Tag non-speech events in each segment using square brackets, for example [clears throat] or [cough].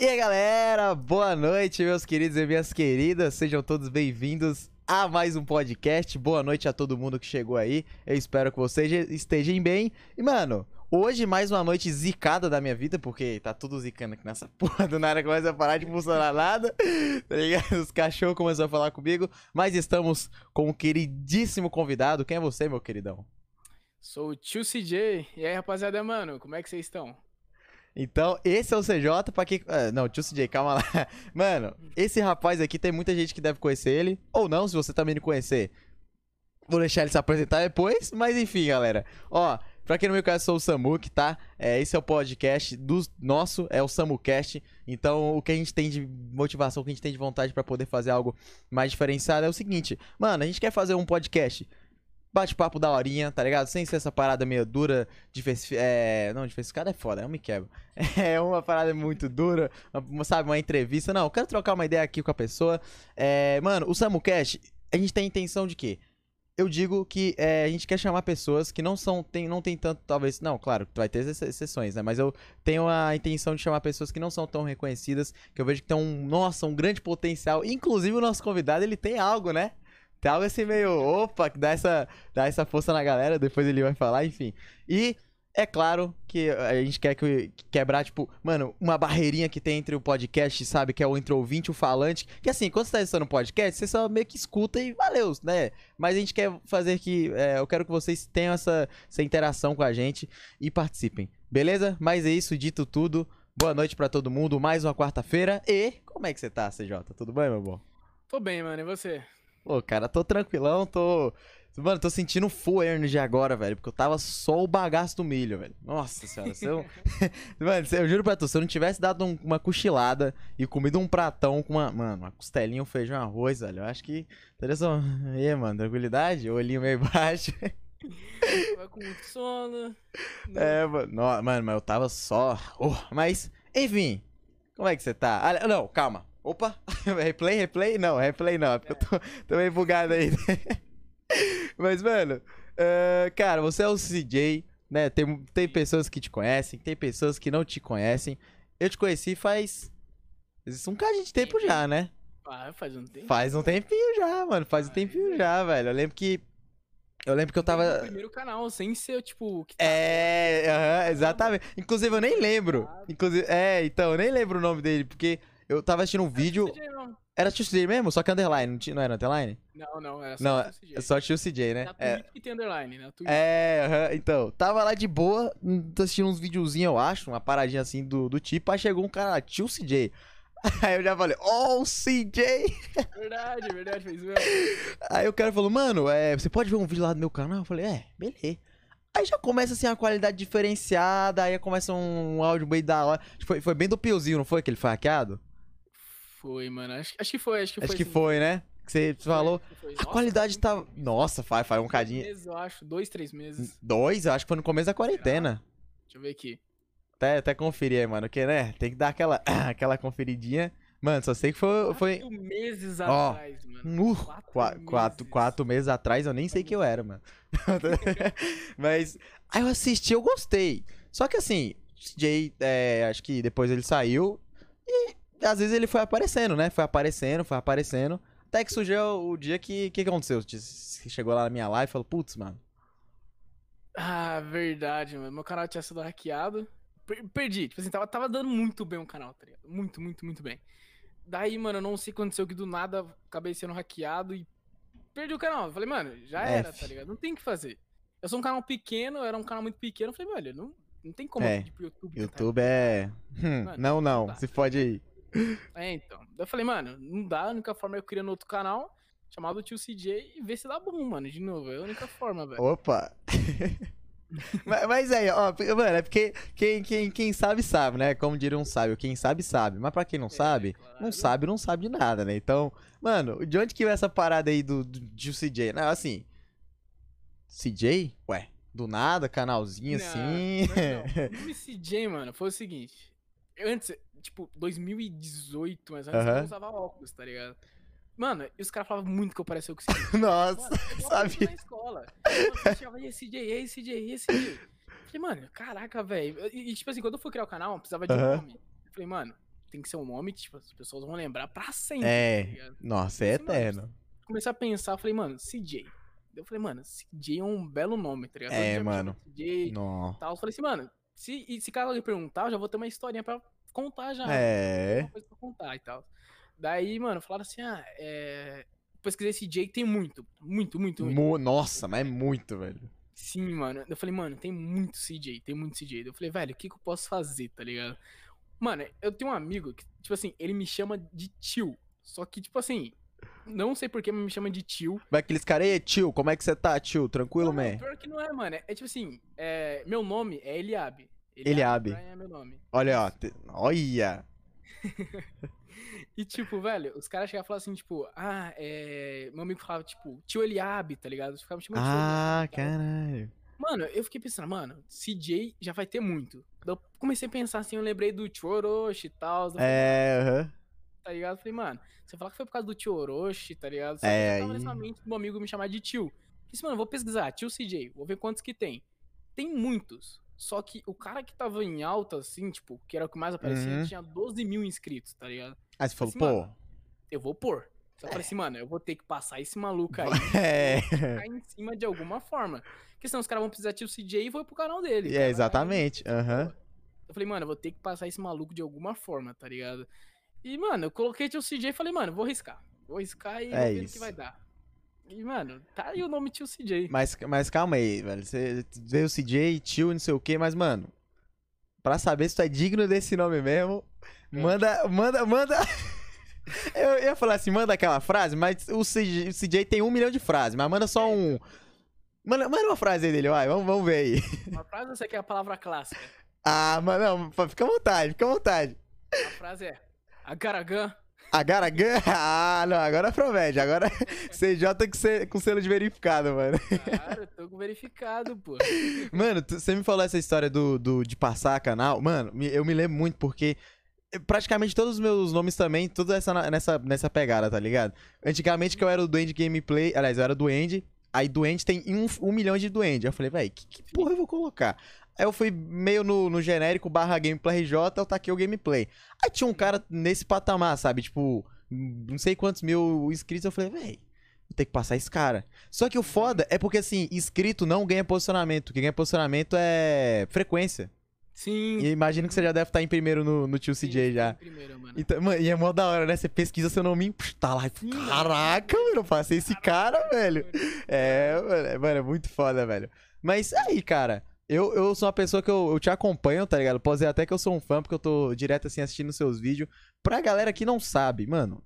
E aí, galera, boa noite, meus queridos e minhas queridas. Sejam todos bem-vindos a mais um podcast. Boa noite a todo mundo que chegou aí. Eu espero que vocês estejam bem. E, mano, hoje mais uma noite zicada da minha vida, porque tá tudo zicando aqui nessa [laughs] porra do nada, começa a parar de funcionar nada. Tá ligado? Os cachorros começaram a falar comigo. Mas estamos com um queridíssimo convidado. Quem é você, meu queridão? Sou o tio CJ. E aí, rapaziada, mano, como é que vocês estão? Então, esse é o CJ, pra que. Ah, não, tio CJ, calma lá. [laughs] Mano, esse rapaz aqui tem muita gente que deve conhecer ele. Ou não, se você também não conhecer. Vou deixar ele se apresentar depois. Mas enfim, galera. Ó, pra quem não me conhece, sou o Samuk, tá? É, esse é o podcast do nosso, é o SamuCast. Então, o que a gente tem de motivação, o que a gente tem de vontade para poder fazer algo mais diferenciado é o seguinte. Mano, a gente quer fazer um podcast bate-papo da horinha, tá ligado? Sem ser essa parada meio dura, diversificada. É... Não, diversificada é foda, eu me quebro. [laughs] É uma parada muito dura, uma, sabe? Uma entrevista. Não, eu quero trocar uma ideia aqui com a pessoa. É... Mano, o SamuCast, a gente tem a intenção de quê? Eu digo que é, a gente quer chamar pessoas que não são, tem, não tem tanto, talvez, não, claro, vai ter exceções, né? Mas eu tenho a intenção de chamar pessoas que não são tão reconhecidas, que eu vejo que tem um, nossa, um grande potencial. Inclusive o nosso convidado, ele tem algo, né? Tem algo assim meio, opa, que dá essa, dá essa força na galera, depois ele vai falar, enfim. E é claro que a gente quer que, quebrar, tipo, mano, uma barreirinha que tem entre o podcast, sabe? Que é o entre o ouvinte e o falante. Que assim, quando você tá assistindo podcast, você só meio que escuta e valeu, né? Mas a gente quer fazer que. É, eu quero que vocês tenham essa, essa interação com a gente e participem. Beleza? Mas é isso, dito tudo. Boa noite para todo mundo, mais uma quarta-feira. E como é que você tá, CJ? Tudo bem, meu bom? Tô bem, mano. E você? Pô, cara, tô tranquilão, tô. Mano, tô sentindo full energy agora, velho. Porque eu tava só o bagaço do milho, velho. Nossa senhora, se eu. [laughs] mano, eu juro pra tu, se eu não tivesse dado um, uma cochilada e comido um pratão com uma. Mano, uma costelinha, um feijão, arroz, velho. Eu acho que. Só. E aí, mano, tranquilidade? Olhinho meio [laughs] baixo. Vai com muito sono. É, mano. Não, mano, mas eu tava só. Oh, mas, enfim. Como é que você tá? Ah, não, calma. Opa! [laughs] replay, replay? Não, replay não, é porque eu tô, tô meio bugado aí. [laughs] Mas, mano, uh, cara, você é o CJ, né? Tem, tem pessoas que te conhecem, tem pessoas que não te conhecem. Eu te conheci faz. um bocadinho de tempo já, né? Ah, faz um tempo. Faz um tempinho já, mano. Faz um tempinho já, velho. Eu lembro que eu lembro que eu tava. No primeiro canal, sem ser, tipo. Tá... É, uh -huh, exatamente. Inclusive, eu nem lembro. Inclusive, é, então, eu nem lembro o nome dele, porque eu tava assistindo um vídeo. Era Tio CJ mesmo? Só que underline, não, tinha, não era underline? Não, não, era só não, Tio CJ. É só Tio CJ, né? Na é. que tem underline, né? É, uh -huh, então. Tava lá de boa, assistindo uns videozinhos, eu acho, uma paradinha assim do, do tipo. Aí chegou um cara, Tio CJ. [laughs] Aí eu já falei, oh, CJ! Verdade, verdade, fez mesmo. [laughs] Aí o cara falou, mano, é, você pode ver um vídeo lá do meu canal? Eu falei, é, beleza. Aí já começa assim a qualidade diferenciada, aí começa um áudio bem da hora. Foi, foi bem do Piozinho, não foi que ele foi hackeado? Foi, mano. Acho, acho que foi, acho que foi. Acho que foi, né? Que você falou. A Nossa, qualidade tá. Nossa, faz, faz um cadinho. Meses, eu acho. Dois, três meses. Dois? Eu acho que foi no começo da quarentena. Deixa eu ver aqui. Até, até conferir aí, mano. Porque, né? Tem que dar aquela, [clears throat] aquela conferidinha. Mano, só sei que foi. foi... Quatro meses atrás, mano. Uh, quatro, quatro, meses. Quatro, quatro meses atrás eu nem sei que eu era, mano. [laughs] Mas. Aí eu assisti, eu gostei. Só que assim, Jay, é, acho que depois ele saiu. E às vezes ele foi aparecendo, né? Foi aparecendo, foi aparecendo. Até que surgiu o dia que. O que, que aconteceu? Você chegou lá na minha live e falou, putz, mano. Ah, verdade, mano. Meu canal tinha sido hackeado. Perdi. Tipo assim, tava, tava dando muito bem o canal, tá ligado? Muito, muito, muito bem. Daí, mano, eu não sei o que aconteceu que do nada acabei sendo hackeado e perdi o canal. Eu falei, mano, já é. era, tá ligado? Não tem o que fazer. Eu sou um canal pequeno, era um canal muito pequeno. Eu falei, velho, não, não tem como é. pedir pro YouTube. YouTube é. Hum, mano, não, não. não se pode aí. É, então. Eu falei, mano, não dá. A única forma é eu criar no outro canal, chamado Tio CJ, e ver se dá bom, mano, de novo. É a única forma, velho. Opa! [laughs] mas, mas aí, ó, mano, é porque quem, quem, quem sabe, sabe, né? Como diria um sábio, quem sabe, sabe. Mas pra quem não é, sabe, claro. não sabe, não sabe de nada, né? Então, mano, de onde que veio essa parada aí do, do, do CJ? Não, assim. CJ? Ué, do nada, canalzinho não, assim. Não, não. [laughs] O CJ, mano, foi o seguinte. Antes, tipo, 2018, mais ou menos, eu usava óculos, tá ligado? Mano, e os caras falavam muito que eu parecia o que [laughs] Nossa, mano, sabe? na escola. Eu chamava esse DJ, esse DJ, esse DJ. Falei, mano, caraca, velho. E, tipo assim, quando eu fui criar o canal, precisava de um nome. Eu falei, mano, tem que ser um nome que, tipo, as pessoas vão lembrar pra sempre. tá É. ligado? Nossa, é Assim, mano, eterno. Comecei a pensar, eu falei, mano, CJ. Eu falei, mano, CJ é um belo nome, tá ligado? É, mano. CJ tal. Eu falei assim, mano, se, e se caso alguém perguntar, eu já vou ter uma historinha pra contar já. É. Uma coisa pra contar e tal. Daí, mano, falaram assim, ah, é. Pesquisei CJ, tem muito. Muito, muito, muito. Mu- Nossa, mas é muito, velho. Sim, mano. Eu falei, mano, tem muito CJ, tem muito CJ. Eu falei, velho, o que, que eu posso fazer, tá ligado? Mano, eu tenho um amigo que, tipo assim, ele me chama de tio. Só que, tipo assim, não sei por que mas me chama de tio. Vai aqueles caras, ei, tio, como é que você tá, tio? Tranquilo, Não, man? pior que não é, mano. É tipo assim, é, meu nome é Eliabe. Eliabe. Brian é meu nome. Olha, ó. te- Olha. [laughs] E, tipo, velho, os caras chegavam e falavam assim, tipo, ah, é. Meu amigo falava, tipo, tio Eliabe, tá ligado? Eles ficavam me chamando de tio Ah, Eliabe e tal. caralho. Mano, eu fiquei pensando, mano, CJ já vai ter muito. Eu comecei a pensar assim, eu lembrei do tio Orochi e tal. É, aham. Tá ligado? Eu Falei, mano, você falar que foi por causa do tio Orochi, tá ligado? Só É, que já tava nessa mente do meu amigo me chamar de tio. Disse, mano, eu vou pesquisar, tio CJ, vou ver quantos que tem. Tem muitos. Só que o cara que tava em alta, assim, tipo, que era o que mais aparecia, Uhum. tinha 12 mil inscritos, tá ligado? Aí você falou, Assim, pô. Eu vou pôr. Só falei assim, mano, eu vou ter que passar esse maluco aí [laughs] É. ficar em cima de alguma forma. Porque senão os caras vão precisar tio CJ e vou pro canal dele. É, Cara, exatamente. Aham. Eu falei, mano, eu vou ter que passar esse maluco de alguma forma, tá ligado? E, mano, eu coloquei tio CJ e falei, mano, vou riscar. Vou riscar e É ver isso. que vai dar. E, mano, tá aí o nome tio CJ. Mas, mas calma aí, velho. Você veio o CJ, tio, não sei o quê, mas, mano. Pra saber se tu é digno desse nome mesmo, É. manda, manda, manda. [laughs] Eu ia falar assim, manda aquela frase, mas o CJ, o CJ tem um milhão de frases, mas manda só um. Manda, manda uma frase aí dele, vai, vamos, vamos ver aí. Uma frase essa aqui é a palavra clássica. Ah, mas não, fica à vontade, fica à vontade. A frase é Agaragan. Agaragan? [laughs] Ah, não, agora promete. Agora CJ tem que ser com selo de verificado, mano. Cara, eu tô com verificado, pô. [laughs] Mano, tu- você me falou essa história do, do, de passar canal. Mano, eu me lembro muito porque praticamente todos os meus nomes também, tudo essa, nessa, nessa pegada, tá ligado? Antigamente que eu era o Duende Gameplay, aliás, eu era Duende, aí Duende tem um, um milhão de Duende. Eu falei, véi, que, que porra eu vou colocar? Aí eu fui meio no, no genérico barra Gameplay RJ, eu taquei o Gameplay. Aí tinha um cara nesse patamar, sabe? Tipo, não sei quantos mil inscritos, eu falei, véi. Vou ter que passar esse cara. Só que o foda é porque, assim, inscrito não ganha posicionamento. O que ganha posicionamento é frequência. Sim. E imagino que você já deve estar em primeiro no, no tio sim, CJ já. Primeiro, mano. Então, mano, e é mó da hora, né? Você pesquisa seu nome, tá lá. Sim. Caraca, mano, eu passei esse cara, velho. É, mano, é, mano, é muito foda, velho. Mas aí, cara, eu, eu sou uma pessoa que eu, eu te acompanho, tá ligado? Posso dizer até que eu sou um fã, porque eu tô direto assim assistindo seus vídeos. Pra galera que não sabe, mano.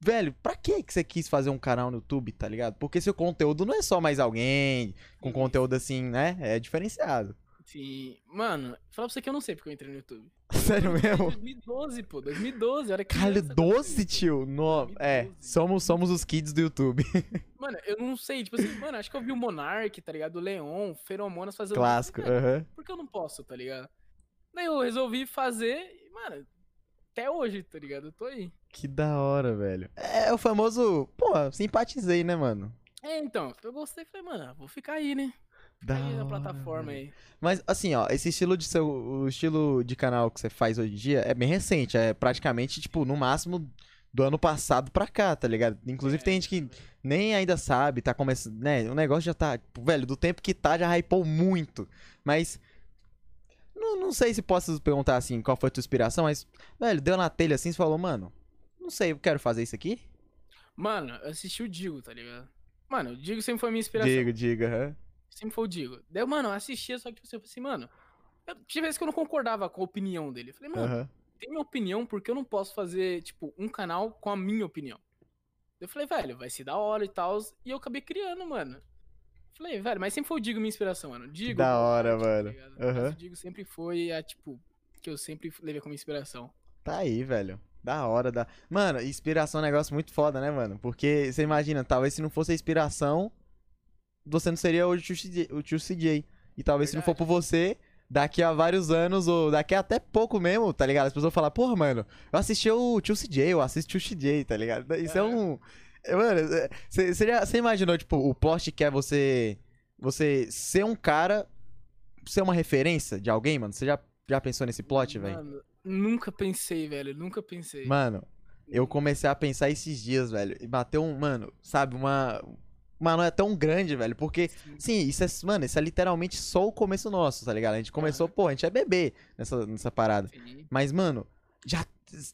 Velho, pra que que você quis fazer um canal no YouTube, tá ligado? Porque seu conteúdo não é só mais alguém com conteúdo assim, né? É diferenciado. Sim. Mano, fala pra você que eu não sei porque eu entrei no YouTube. [laughs] Sério mesmo? 2012, pô. 2012, olha que. Cara, 12, tio. No... É, 2012. somos, somos os kids do YouTube. [laughs] Mano, eu não sei, tipo assim, mano, acho que eu vi o Monark, tá ligado? O Leon, Feromonas fazendo. Clássico. Velho, aham. Por que eu não posso, tá ligado? Daí eu resolvi fazer e, mano, até hoje, tá ligado? Eu tô aí. Que da hora, velho. É o famoso. Pô, simpatizei, né, mano? É, então, eu gostei, falei, mano, vou ficar aí, né? Da aí na hora, plataforma aí. Mas assim, ó, esse estilo de seu, o estilo de canal que você faz hoje em dia é bem recente, é praticamente tipo no máximo do ano passado pra cá, tá ligado? Inclusive É, tem gente que nem ainda sabe, tá começando, né? O negócio já tá, tipo, velho, do tempo que tá já hypou muito. Mas não, não sei se posso perguntar assim, qual foi a tua inspiração, mas velho, deu na telha assim, você falou, mano, não sei, eu quero fazer isso aqui? Mano, eu assisti o Digo, tá ligado? Mano, o Digo sempre foi a minha inspiração. Diga, diga, aham. Sempre foi o Digo. Daí, eu, mano, eu assistia, só que tipo, assim, eu falei assim, mano. Eu, tinha vezes que eu não concordava com a opinião dele. Eu falei, mano, aham. tem minha opinião, porque eu não posso fazer, tipo, um canal com a minha opinião? Eu falei, velho, vai ser da hora e tal. E eu acabei criando, mano. Falei, velho, mas sempre foi o Digo minha inspiração, mano. Digo. da hora, tá mano. Aham. Mas o Digo sempre foi a, tipo, que eu sempre levei como inspiração. Tá aí, velho. Da hora, da. Mano, inspiração é um negócio muito foda, né, mano? Porque você imagina, talvez se não fosse a inspiração, você não seria hoje o tio CJ. o tio CJ. E talvez se não for por você, daqui a vários anos, ou daqui a até pouco mesmo, tá ligado? As pessoas vão falar, porra, mano, eu assisti o tio CJ, eu assisto o tio CJ, tá ligado? Isso é Aham. um. é, Mano, você você imaginou, tipo, o plot que é você. Você ser um cara. Ser uma referência de alguém, mano? Você já, já pensou nesse plot, velho? Mano, Nunca pensei, velho. Nunca pensei. Mano, eu comecei a pensar esses dias, velho. E bateu um, mano, sabe, uma. Uma noia tão grande, velho. Porque, Sim. sim, isso é, mano, isso é literalmente só o começo nosso, tá ligado? A gente começou, pô, a gente é bebê nessa, nessa parada. Mas, mano, já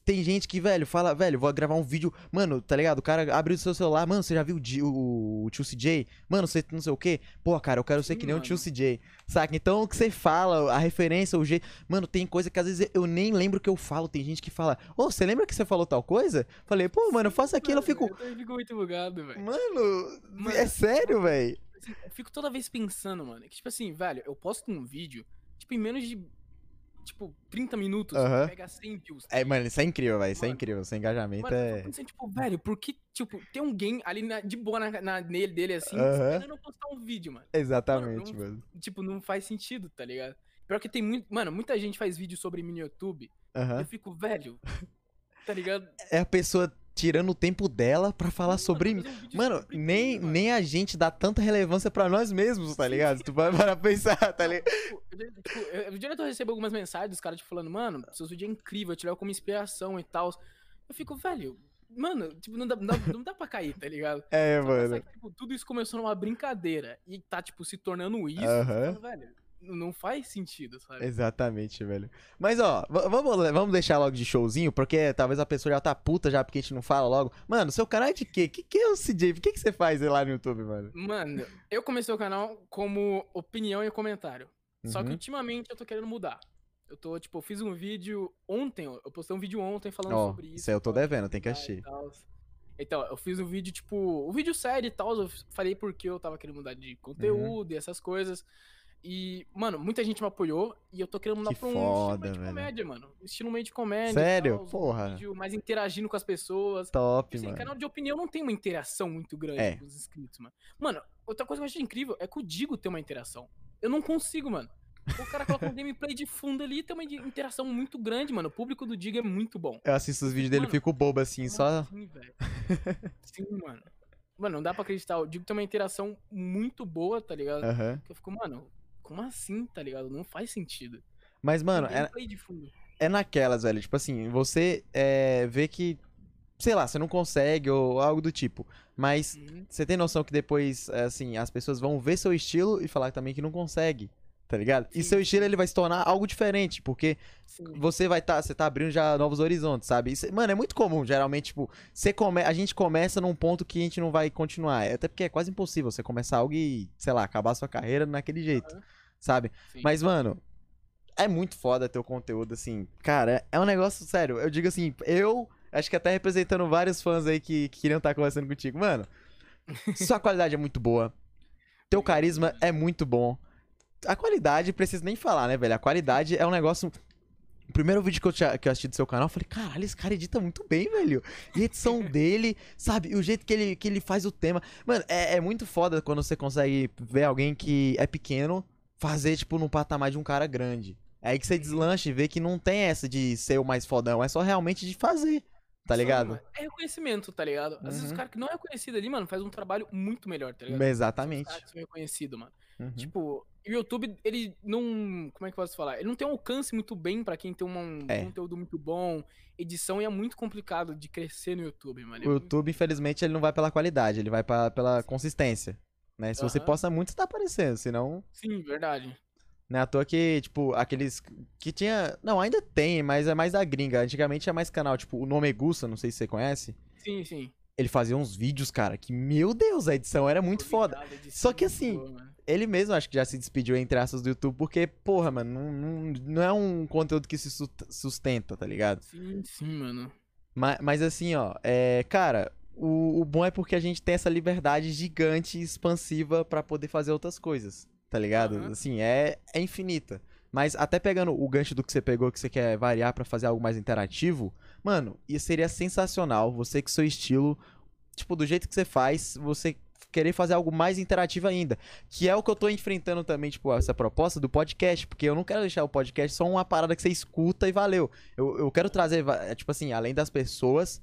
tem gente que, velho, fala, velho, vou gravar um vídeo. Mano, tá ligado? O cara abriu o seu celular, mano, você já viu o, o, tio CJ? Mano, você não sei o quê. Pô, cara, eu quero ser Sim, que nem o tio mano. CJ. Saca? Então o que você fala, a referência, o jeito. Mano, tem coisa que às vezes eu nem lembro o que eu falo. Tem gente que fala, ô, você lembra que você falou tal coisa? Falei, pô, mano, eu faço aquilo, eu fico. Eu fico muito bugado, velho. Mano, Mano, é sério, velho? Eu fico toda vez pensando, mano. Que, tipo assim, velho, eu posto um vídeo, tipo, em menos de, tipo, 30 minutos, pega 100 views. É, mano, isso é incrível, velho. Isso é incrível. Seu engajamento Mano, é. pensando, tipo, velho, por que, tipo, tem alguém ali na- de boa na, na- nele, dele, assim, Aham. esperando eu postar um vídeo, mano. Exatamente, Mano, mano. Tipo, não faz sentido, tá ligado? Pior que tem muito. Mano, muita gente faz vídeo sobre mini YouTube. Aham. Eu fico, velho. Tá ligado? É a pessoa tirando o tempo dela pra falar sobre mim. vídeo Mano, nem, nem a gente dá tanta relevância pra nós mesmos, tá ligado? Tu vai para pensar, tá ligado? Tipo, eu, dire- tipo, eu, direto recebo algumas mensagens dos caras tipo, falando, mano, seus vídeos é incrível, eu te levo como inspiração e tal. Eu fico, velho, mano, tipo, não dá, não, não dá pra cair, tá ligado? É, Só mano. que, tipo, tudo isso começou numa brincadeira e tá, tipo, se tornando isso. Então, velho, não faz sentido, sabe? Exatamente, velho. Mas, ó, vamos, vamos deixar logo de showzinho, porque talvez a pessoa já tá puta já porque a gente não fala logo. Mano, seu canal é de quê? Que que é o CJ? O que que você faz lá no YouTube, mano? Mano, eu comecei o canal como opinião e comentário. Só que Uhum. ultimamente eu tô querendo mudar. Eu tô, tipo, eu fiz um vídeo ontem, eu postei um vídeo ontem falando Ó, sobre isso. isso aí eu tô devendo, tem que assistir. Então, eu fiz um vídeo, tipo, o vídeo sério e tal, eu falei porque eu tava querendo mudar Uhum. de conteúdo e essas coisas. E, mano, muita gente me apoiou e eu tô querendo mudar Que pra um foda, estilo meio de comédia, mano. Estilo meio de comédia. Sério? tal, Porra. vídeo mais interagindo com as pessoas. Top, Assim, mano. canal de opinião não tem uma interação muito grande É. com os inscritos, mano. Mano, outra coisa que eu acho incrível é que o Digo tem uma interação. Eu não consigo, mano. O cara coloca um [laughs] gameplay de fundo ali e tem uma interação muito grande, mano. O público do Digo é muito bom. Eu assisto os vídeos dele e fico bobo assim, Como só. assim, velho? Sim, mano. Mano, não dá pra acreditar. O Digo tem uma interação muito boa, tá ligado? Aham. Que eu fico, mano, como assim, tá ligado? Não faz sentido. Mas, mano, é, é naquelas, velho. Tipo assim, você é, vê que, sei lá, você não consegue ou algo do tipo. Mas Uhum. você tem noção que depois, é, assim, as pessoas vão ver seu estilo e falar também que não consegue. Tá ligado? E Sim, seu sim. estilo ele vai se tornar algo diferente, porque Sim. você vai estar, você tá abrindo já novos horizontes, sabe? Isso- mano, é muito comum, geralmente, tipo, você come, a gente começa num ponto que a gente não vai continuar. É Até porque é quase impossível você começar algo e, sei lá, acabar sua carreira naquele jeito, Aham. Sabe? Sim. Mas, mano, é muito foda teu conteúdo, assim. Cara, é um negócio sério. Eu digo assim, eu acho que até representando vários fãs aí que, que queriam estar conversando contigo. Mano, [laughs] sua qualidade é muito boa. Teu carisma é muito bom. A qualidade, preciso nem falar, né, velho? A qualidade é um negócio. O primeiro vídeo que eu, tinha- que eu assisti do seu canal, eu falei, caralho, esse cara edita muito bem, velho. E a edição [laughs] dele, sabe? E o jeito que ele, que ele faz o tema. Mano, é, é muito foda quando você consegue ver alguém que é pequeno fazer, tipo, num patamar de um cara grande. É aí que você Uhum. deslancha e vê que não tem essa de ser o mais fodão, é só realmente de fazer, tá ligado? É reconhecimento, tá ligado? Às vezes Uhum. o cara que não é reconhecido ali, mano, faz um trabalho muito melhor, tá ligado? Os Exatamente. caras que são reconhecidos, mano. Uhum. Tipo, o YouTube, ele não. Como é que eu posso falar? Ele não tem um alcance muito bem pra quem tem um É. conteúdo muito bom, edição, e é muito complicado de crescer no YouTube, mano. É O YouTube, infelizmente, ele não vai pela qualidade, ele vai pra, pela consistência. Né? Se você Aham. posta muito, você tá aparecendo, senão. Sim, verdade. Não é à toa que, tipo, aqueles que tinha. Não, ainda tem, mas é mais da gringa. Antigamente tinha mais canal, tipo, o Nome Gusta, não sei se você conhece. Sim, sim. Ele fazia uns vídeos, cara, que, meu Deus, a edição era muito foda. Só que assim, boa, mano. Ele mesmo acho que já se despediu, entre aspas, do YouTube, porque, porra, mano, não, não, não é um conteúdo que se sus- sustenta, tá ligado? Sim, sim, mano. Mas, mas assim, ó, é, cara, o, o bom é porque a gente tem essa liberdade gigante e expansiva pra poder fazer outras coisas, tá ligado? Aham. Assim, é, é infinita. Mas até pegando o gancho do que você pegou, que você quer variar pra fazer algo mais interativo, mano, isso seria sensacional. Você com seu estilo, tipo, do jeito que você faz, você querer fazer algo mais interativo ainda. Que é o que eu tô enfrentando também, tipo, essa proposta do podcast, porque eu não quero deixar o podcast só uma parada que você escuta e valeu. Eu, eu quero trazer, tipo assim, além das pessoas,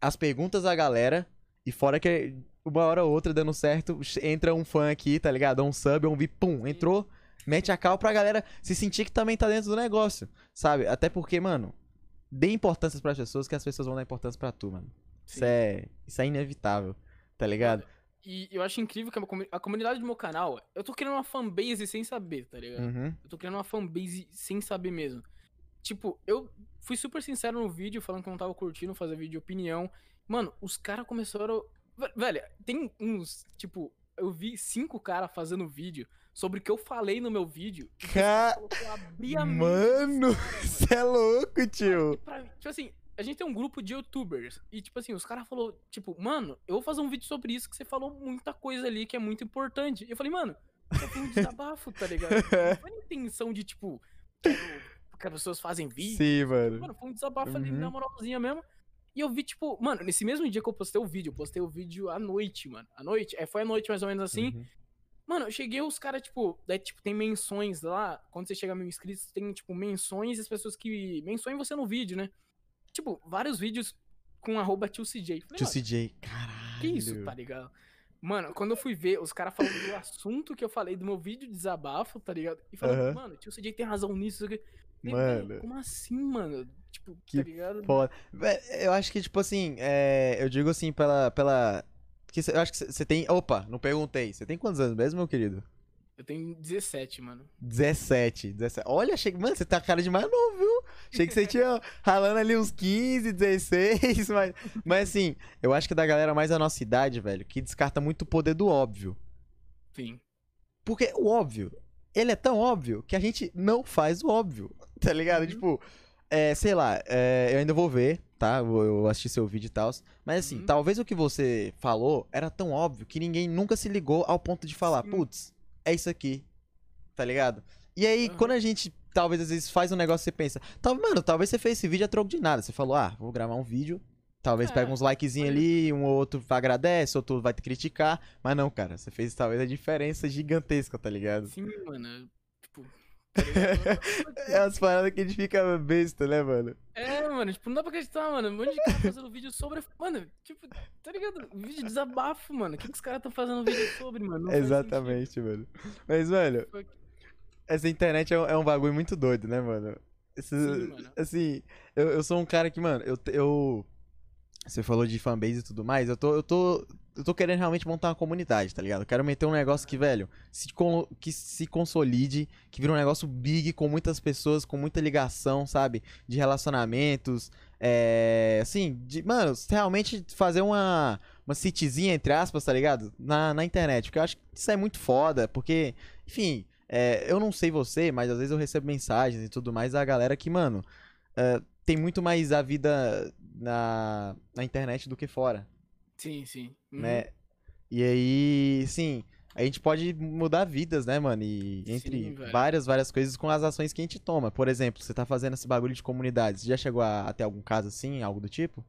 as perguntas da galera, e fora que uma hora ou outra dando certo, entra um fã aqui, tá ligado? Um sub, um VIP, pum, entrou, mete a cal pra galera se sentir que também tá dentro do negócio, sabe? Até porque, mano, dê importância pras pessoas que as pessoas vão dar importância pra tu, mano. Isso é, isso é inevitável, tá ligado? E eu acho incrível que a comunidade do meu canal, eu tô criando uma fanbase sem saber, tá ligado? Uhum. Eu tô criando uma fanbase sem saber mesmo. Tipo, eu fui super sincero no vídeo, falando que eu não tava curtindo fazer vídeo de opinião. Mano, os caras começaram. Ve- Velho, tem uns. Tipo, eu vi cinco caras fazendo vídeo sobre o que eu falei no meu vídeo. Ca- falou eu Mano, você [laughs] é louco, tio. Pra tipo assim, a gente tem um grupo de youtubers. E, tipo assim, os caras falaram, tipo, mano, eu vou fazer um vídeo sobre isso que você falou muita coisa ali que é muito importante. E eu falei, mano, só foi um desabafo, tá ligado? [laughs] Não foi a intenção de, tipo, que as pessoas fazem vídeo. Sim, mano. Mano, foi um desabafo ali Uhum. na moralzinha mesmo. E eu vi, tipo, mano, nesse mesmo dia que eu postei o vídeo, eu postei o vídeo à noite, mano. À noite? É, foi à noite mais ou menos assim. Uhum. Mano, eu cheguei, os caras, tipo, daí, tipo, tem menções lá. Quando você chega a mil inscritos, tem, tipo, menções e as pessoas que. Mençõem você no vídeo, né? Tipo, vários vídeos com arroba tio CJ. Falei, Tio CJ, caralho. que isso, tá ligado? Mano, quando eu fui ver, os caras falando do assunto que eu falei do meu vídeo de desabafo, tá ligado? E falando, Aham. mano, tio CJ tem razão nisso. isso aqui. Mano. Como assim, mano? Tipo, Que tá ligado? Foda. Eu acho que, tipo assim, é, eu digo assim, pela. pela... Porque eu acho que você tem. Opa, não perguntei. Você tem quantos anos mesmo, meu querido? Eu tenho 17, mano. 17, 17. Olha, achei que. Mano, você tá cara de mais novo, viu? Achei que você tinha ralando ali uns 15, 16, [laughs] mas. Mas assim, eu acho que da galera mais da nossa idade, velho, que descarta muito o poder do óbvio. Sim. Porque o óbvio, ele é tão óbvio que a gente não faz o óbvio, [laughs] tá ligado? Uhum. Tipo, é, sei lá, é, eu ainda vou ver, tá? Eu assistir seu vídeo e tal. Mas assim, Uhum. talvez o que você falou era tão óbvio que ninguém nunca se ligou ao ponto de falar, putz, é isso aqui, tá ligado? E aí, Aham. quando a gente, talvez às vezes faz um negócio, você pensa, mano, talvez você fez esse vídeo a troco de nada. Você falou, ah, vou gravar um vídeo. Talvez É, pega uns likezinhos foi. ali, um ou outro agradece, outro vai te criticar. Mas não, cara, você fez talvez a diferença gigantesca, tá ligado? Sim, mano. Tipo. [laughs] tá? É umas paradas que a gente fica besta, né, mano? É, mano, tipo, não dá pra acreditar, mano. Um monte de cara fazendo vídeo sobre. Mano, tipo, tá ligado? Vídeo de desabafo, mano. O que, que os caras estão fazendo vídeo sobre, mano? Não Exatamente, mano. Mas, sentido. essa internet é um, é um bagulho muito doido, né, mano? Esse- Sim, mano. Assim, eu, eu sou um cara que, mano, eu, eu. Você falou de fanbase e tudo mais, eu tô, eu tô. Eu tô querendo realmente montar uma comunidade, tá ligado? Eu quero meter um negócio que, velho, se, que se consolide, que vira um negócio big com muitas pessoas, com muita ligação, sabe? De relacionamentos. É. Assim, de, mano, realmente fazer uma. Uma cityzinha, entre aspas, tá ligado? Na, na internet. Porque eu acho que isso é muito foda, porque, enfim, é, eu não sei você, mas às vezes eu recebo mensagens e tudo mais da galera que, mano, é, tem muito mais a vida na, na internet do que fora, Sim, sim. Uhum. né? E aí, sim, a gente pode mudar vidas, né, mano? E Sim, entre velho. várias, várias coisas com as ações que a gente toma. Por exemplo, você tá fazendo esse bagulho de comunidades. Já chegou a, a ter algum caso assim, algo do tipo?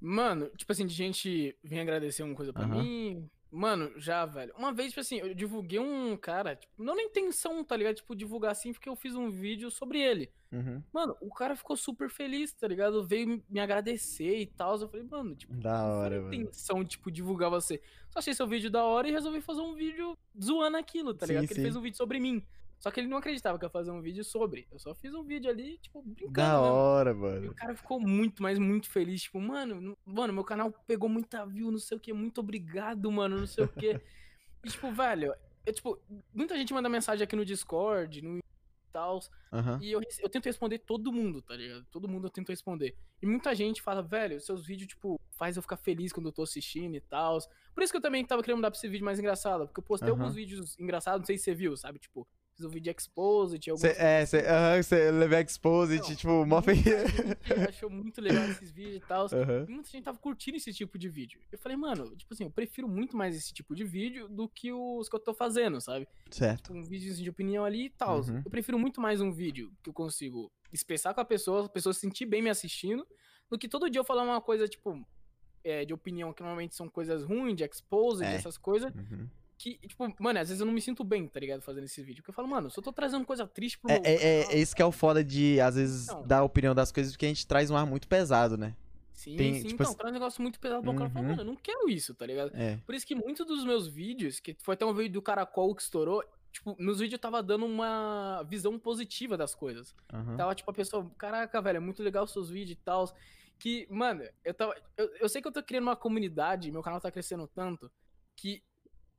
Mano, tipo assim, de gente vir agradecer uma coisa pra Aham. mim. Mano, já, velho. Uma vez, tipo assim, eu divulguei um cara, tipo, não na intenção, tá ligado? Tipo, divulgar assim, porque eu fiz um vídeo sobre ele. Uhum. Mano, o cara ficou super feliz, tá ligado? Veio me agradecer e tal. Eu falei, mano, tipo, Da não hora, foi a mano. intenção, tipo, divulgar você. Só achei seu vídeo da hora e resolvi fazer um vídeo zoando aquilo, tá Sim, ligado? Que ele sim. fez um vídeo sobre mim. Só que ele não acreditava que eu ia fazer um vídeo sobre. Eu só fiz um vídeo ali, tipo, brincando. Da né, mano? hora, E o cara ficou muito, mas muito feliz. Tipo, mano, mano, meu canal pegou muita view, não sei o que, muito obrigado, mano, não sei o que. E, tipo, velho, eu, tipo, muita gente manda mensagem aqui no Discord, no e tal. Aham. E eu, eu tento responder todo mundo, tá ligado? Todo mundo eu tento responder. E muita gente fala, velho, seus vídeos, tipo, faz eu ficar feliz quando eu tô assistindo e tal. Por isso que eu também tava querendo mudar pra esse vídeo mais engraçado. Porque eu postei Aham. alguns vídeos engraçados, não sei se você viu, sabe? Tipo, fiz um vídeo alguns... Cê, é, você aham, cê levei exposed, Não, tipo, mó fe... Muita gente achou muito legal esses vídeos e tal. E muita gente tava curtindo esse tipo de vídeo. Eu falei, mano, tipo assim, eu prefiro muito mais esse tipo de vídeo do que os que eu tô fazendo, sabe? Certo. Tipo, um vídeo de opinião ali e tal. Uhum. Eu prefiro muito mais um vídeo que eu consigo expressar com a pessoa, a pessoa se sentir bem me assistindo, do que todo dia eu falar uma coisa, tipo, é, de opinião, que normalmente são coisas ruins, de exposed, É. essas coisas. Uhum. Que, tipo, mano, às vezes eu não me sinto bem, tá ligado? Fazendo esse vídeo. Porque eu falo, mano, se eu tô trazendo coisa triste pro É, é, é, é isso que é o foda de, às vezes, Não. dar a opinião das coisas, porque a gente traz um ar muito pesado, né? Sim, tem, sim, tipo então, assim- traz um negócio muito pesado pro cara. Eu falo, Uhum. mano, eu não quero isso, tá ligado? É. Por isso que muitos dos meus vídeos, que foi até um vídeo do Caracol que estourou, tipo, nos vídeos eu tava dando uma visão positiva das coisas. Aham. Tava, tipo, a pessoa, caraca, velho, é muito legal os seus vídeos e tal. Que, mano, eu tava. Eu, eu sei que eu tô criando uma comunidade, meu canal tá crescendo tanto, que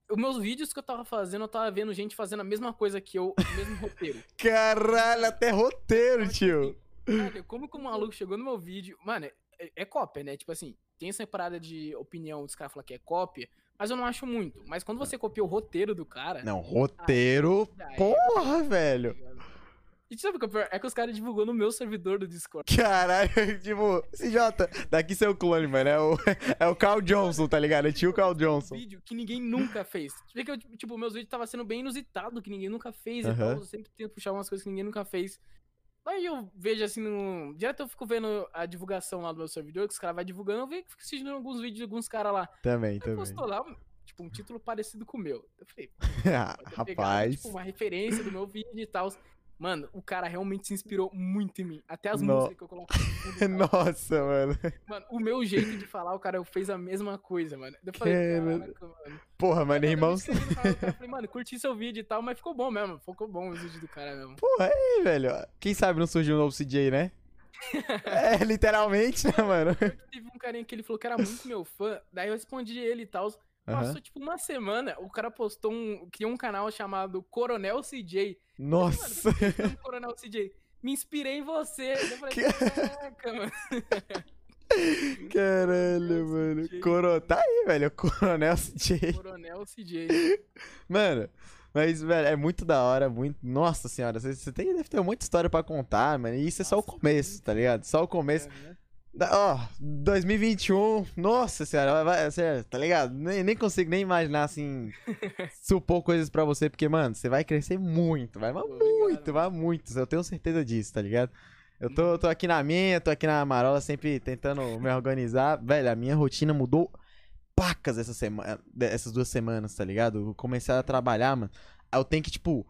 os meus vídeos que eu tava fazendo, eu tava vendo gente fazendo a mesma coisa que eu, o mesmo roteiro. [laughs] Caralho, até roteiro, tio. Cara, como que o maluco chegou no meu vídeo. Mano, é, é cópia, né? Tipo assim, tem essa parada de opinião dos caras falam que é cópia, mas eu não acho muito. Mas quando você copia o roteiro do cara. Não, roteiro. já é, Porra, tá velho. E sabe o que é o pior? É que os caras divulgou no meu servidor do Discord. Caralho, [laughs] tipo, CJ, daqui seu clone, mano. É o, [laughs] é o Carl Johnson, tá ligado? É tio Carl Johnson. vídeo que ninguém nunca fez. Vê [laughs] que eu, tipo, meus vídeos tava sendo bem inusitado, que ninguém nunca fez e tal. Eu sempre tento puxar umas coisas que ninguém nunca fez. Aí eu vejo assim no. Direto eu fico vendo a divulgação lá do meu servidor, que os caras vão divulgando, eu vejo que fico assistindo alguns vídeos de alguns caras lá. Também, Aí também. postou lá, tipo, um título parecido com o meu. Eu falei, Ah, Rapaz. tipo, uma referência do meu vídeo e tal. Mano, o cara realmente se inspirou muito em mim. Até as No- músicas que eu coloco [laughs] fundo. Nossa, mano. Mano, o meu jeito de falar, o cara fez a mesma coisa, mano. Eu falei, Caramba. caraca, mano. Porra, mano, Mano, eu falei, mano, curti seu vídeo e tal, mas ficou bom mesmo. Ficou bom o vídeo do cara mesmo. Porra, aí, velho. Quem sabe não surgiu um novo CJ, né? [laughs] é, literalmente, né, mano? Teve um carinha que ele falou que era muito meu fã, daí eu respondi ele e tal. Passou Aham. tipo uma semana, o cara postou um. criou um canal chamado Coronel CJ. Nossa. Mano, Coronel CJ. Me inspirei em você. Eu falei, caraca, mano. [laughs] Caralho, mano. Coro... Tá aí, velho. Coronel CJ. Coronel CJ. [laughs] Mano, mas, velho, é muito da hora, muito. Nossa senhora, você, você tem, deve ter muita história pra contar, mano. E isso é só o começo, tá ligado? Só o começo. Aham. Da- Ó, 2021, nossa senhora, vai, vai, tá ligado? Nem, nem consigo nem imaginar, assim, [laughs] supor coisas pra você, porque, mano, você vai crescer muito, vai, obrigado, muito, vai muito, eu tenho certeza disso, tá ligado? Eu tô, tô aqui na minha, tô aqui na Marola, sempre tentando me organizar. Velho, a minha rotina mudou pacas essa semana, essas duas semanas, tá ligado? Eu comecei a trabalhar, mano. Aí eu tenho que, tipo,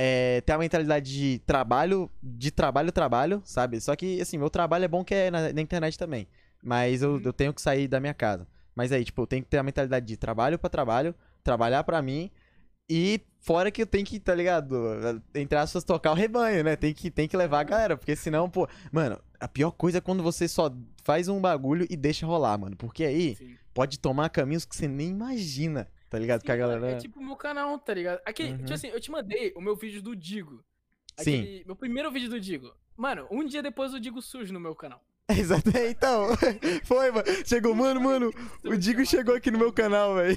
é, ter a mentalidade de trabalho, de trabalho, trabalho, sabe? Só que, assim, meu trabalho é bom que é na, na internet também. Mas eu, Uhum. eu tenho que sair da minha casa. Mas aí, tipo, eu tenho que ter a mentalidade de trabalho pra trabalho, trabalhar pra mim. E fora que eu tenho que, tá ligado? Entre aspas, tocar o rebanho, né? Tem que, tem que levar a galera, porque senão, pô. Mano, a pior coisa é quando você só faz um bagulho e deixa rolar, mano. Porque aí Sim. pode tomar caminhos que você nem imagina, tá ligado? que a Sim, galera. É tipo o meu canal, tá ligado? Aquele, Uhum. tipo assim, eu te mandei o meu vídeo do Digo. Sim. Aquele- Meu primeiro vídeo do Digo. Mano, um dia depois o Digo surge no meu canal. [laughs] Exato, então. [laughs] Foi, mano. Chegou, mano, mano. O Digo chegou aqui no meu canal, velho.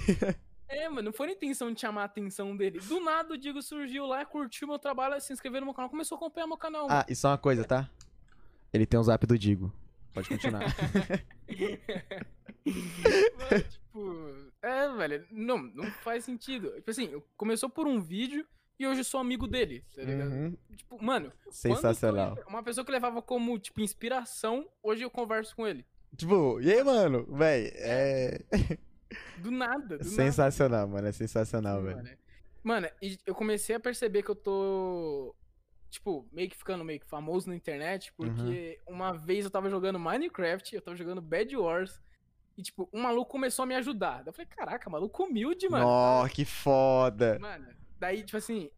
É, mano, não foi na intenção de chamar a atenção dele. Do nada o Digo surgiu lá, curtiu meu trabalho, se inscreveu no meu canal, começou a acompanhar meu canal. Ah, e só uma coisa, tá? Ele tem o zap do Digo. Pode continuar. [laughs] Mano, tipo, é, velho, não, não faz sentido. Tipo assim, começou por um vídeo e hoje eu sou amigo dele, tá ligado? Uhum. Tipo, mano, que eu- Sensacional. uma pessoa que levava como, tipo, inspiração, hoje eu converso com ele. Tipo, e aí, mano? Véi, é. Do nada, do Sensacional, mano. É sensacional, nada. velho. Mano, Mano, e eu comecei a perceber que eu tô, tipo, meio que ficando meio que famoso na internet, porque uma vez eu tava jogando Minecraft, eu tava jogando Bad Wars, e, tipo, um maluco começou a me ajudar. Daí Eu falei, caraca, maluco humilde, mano. Nó, que foda. Mano, daí, tipo assim,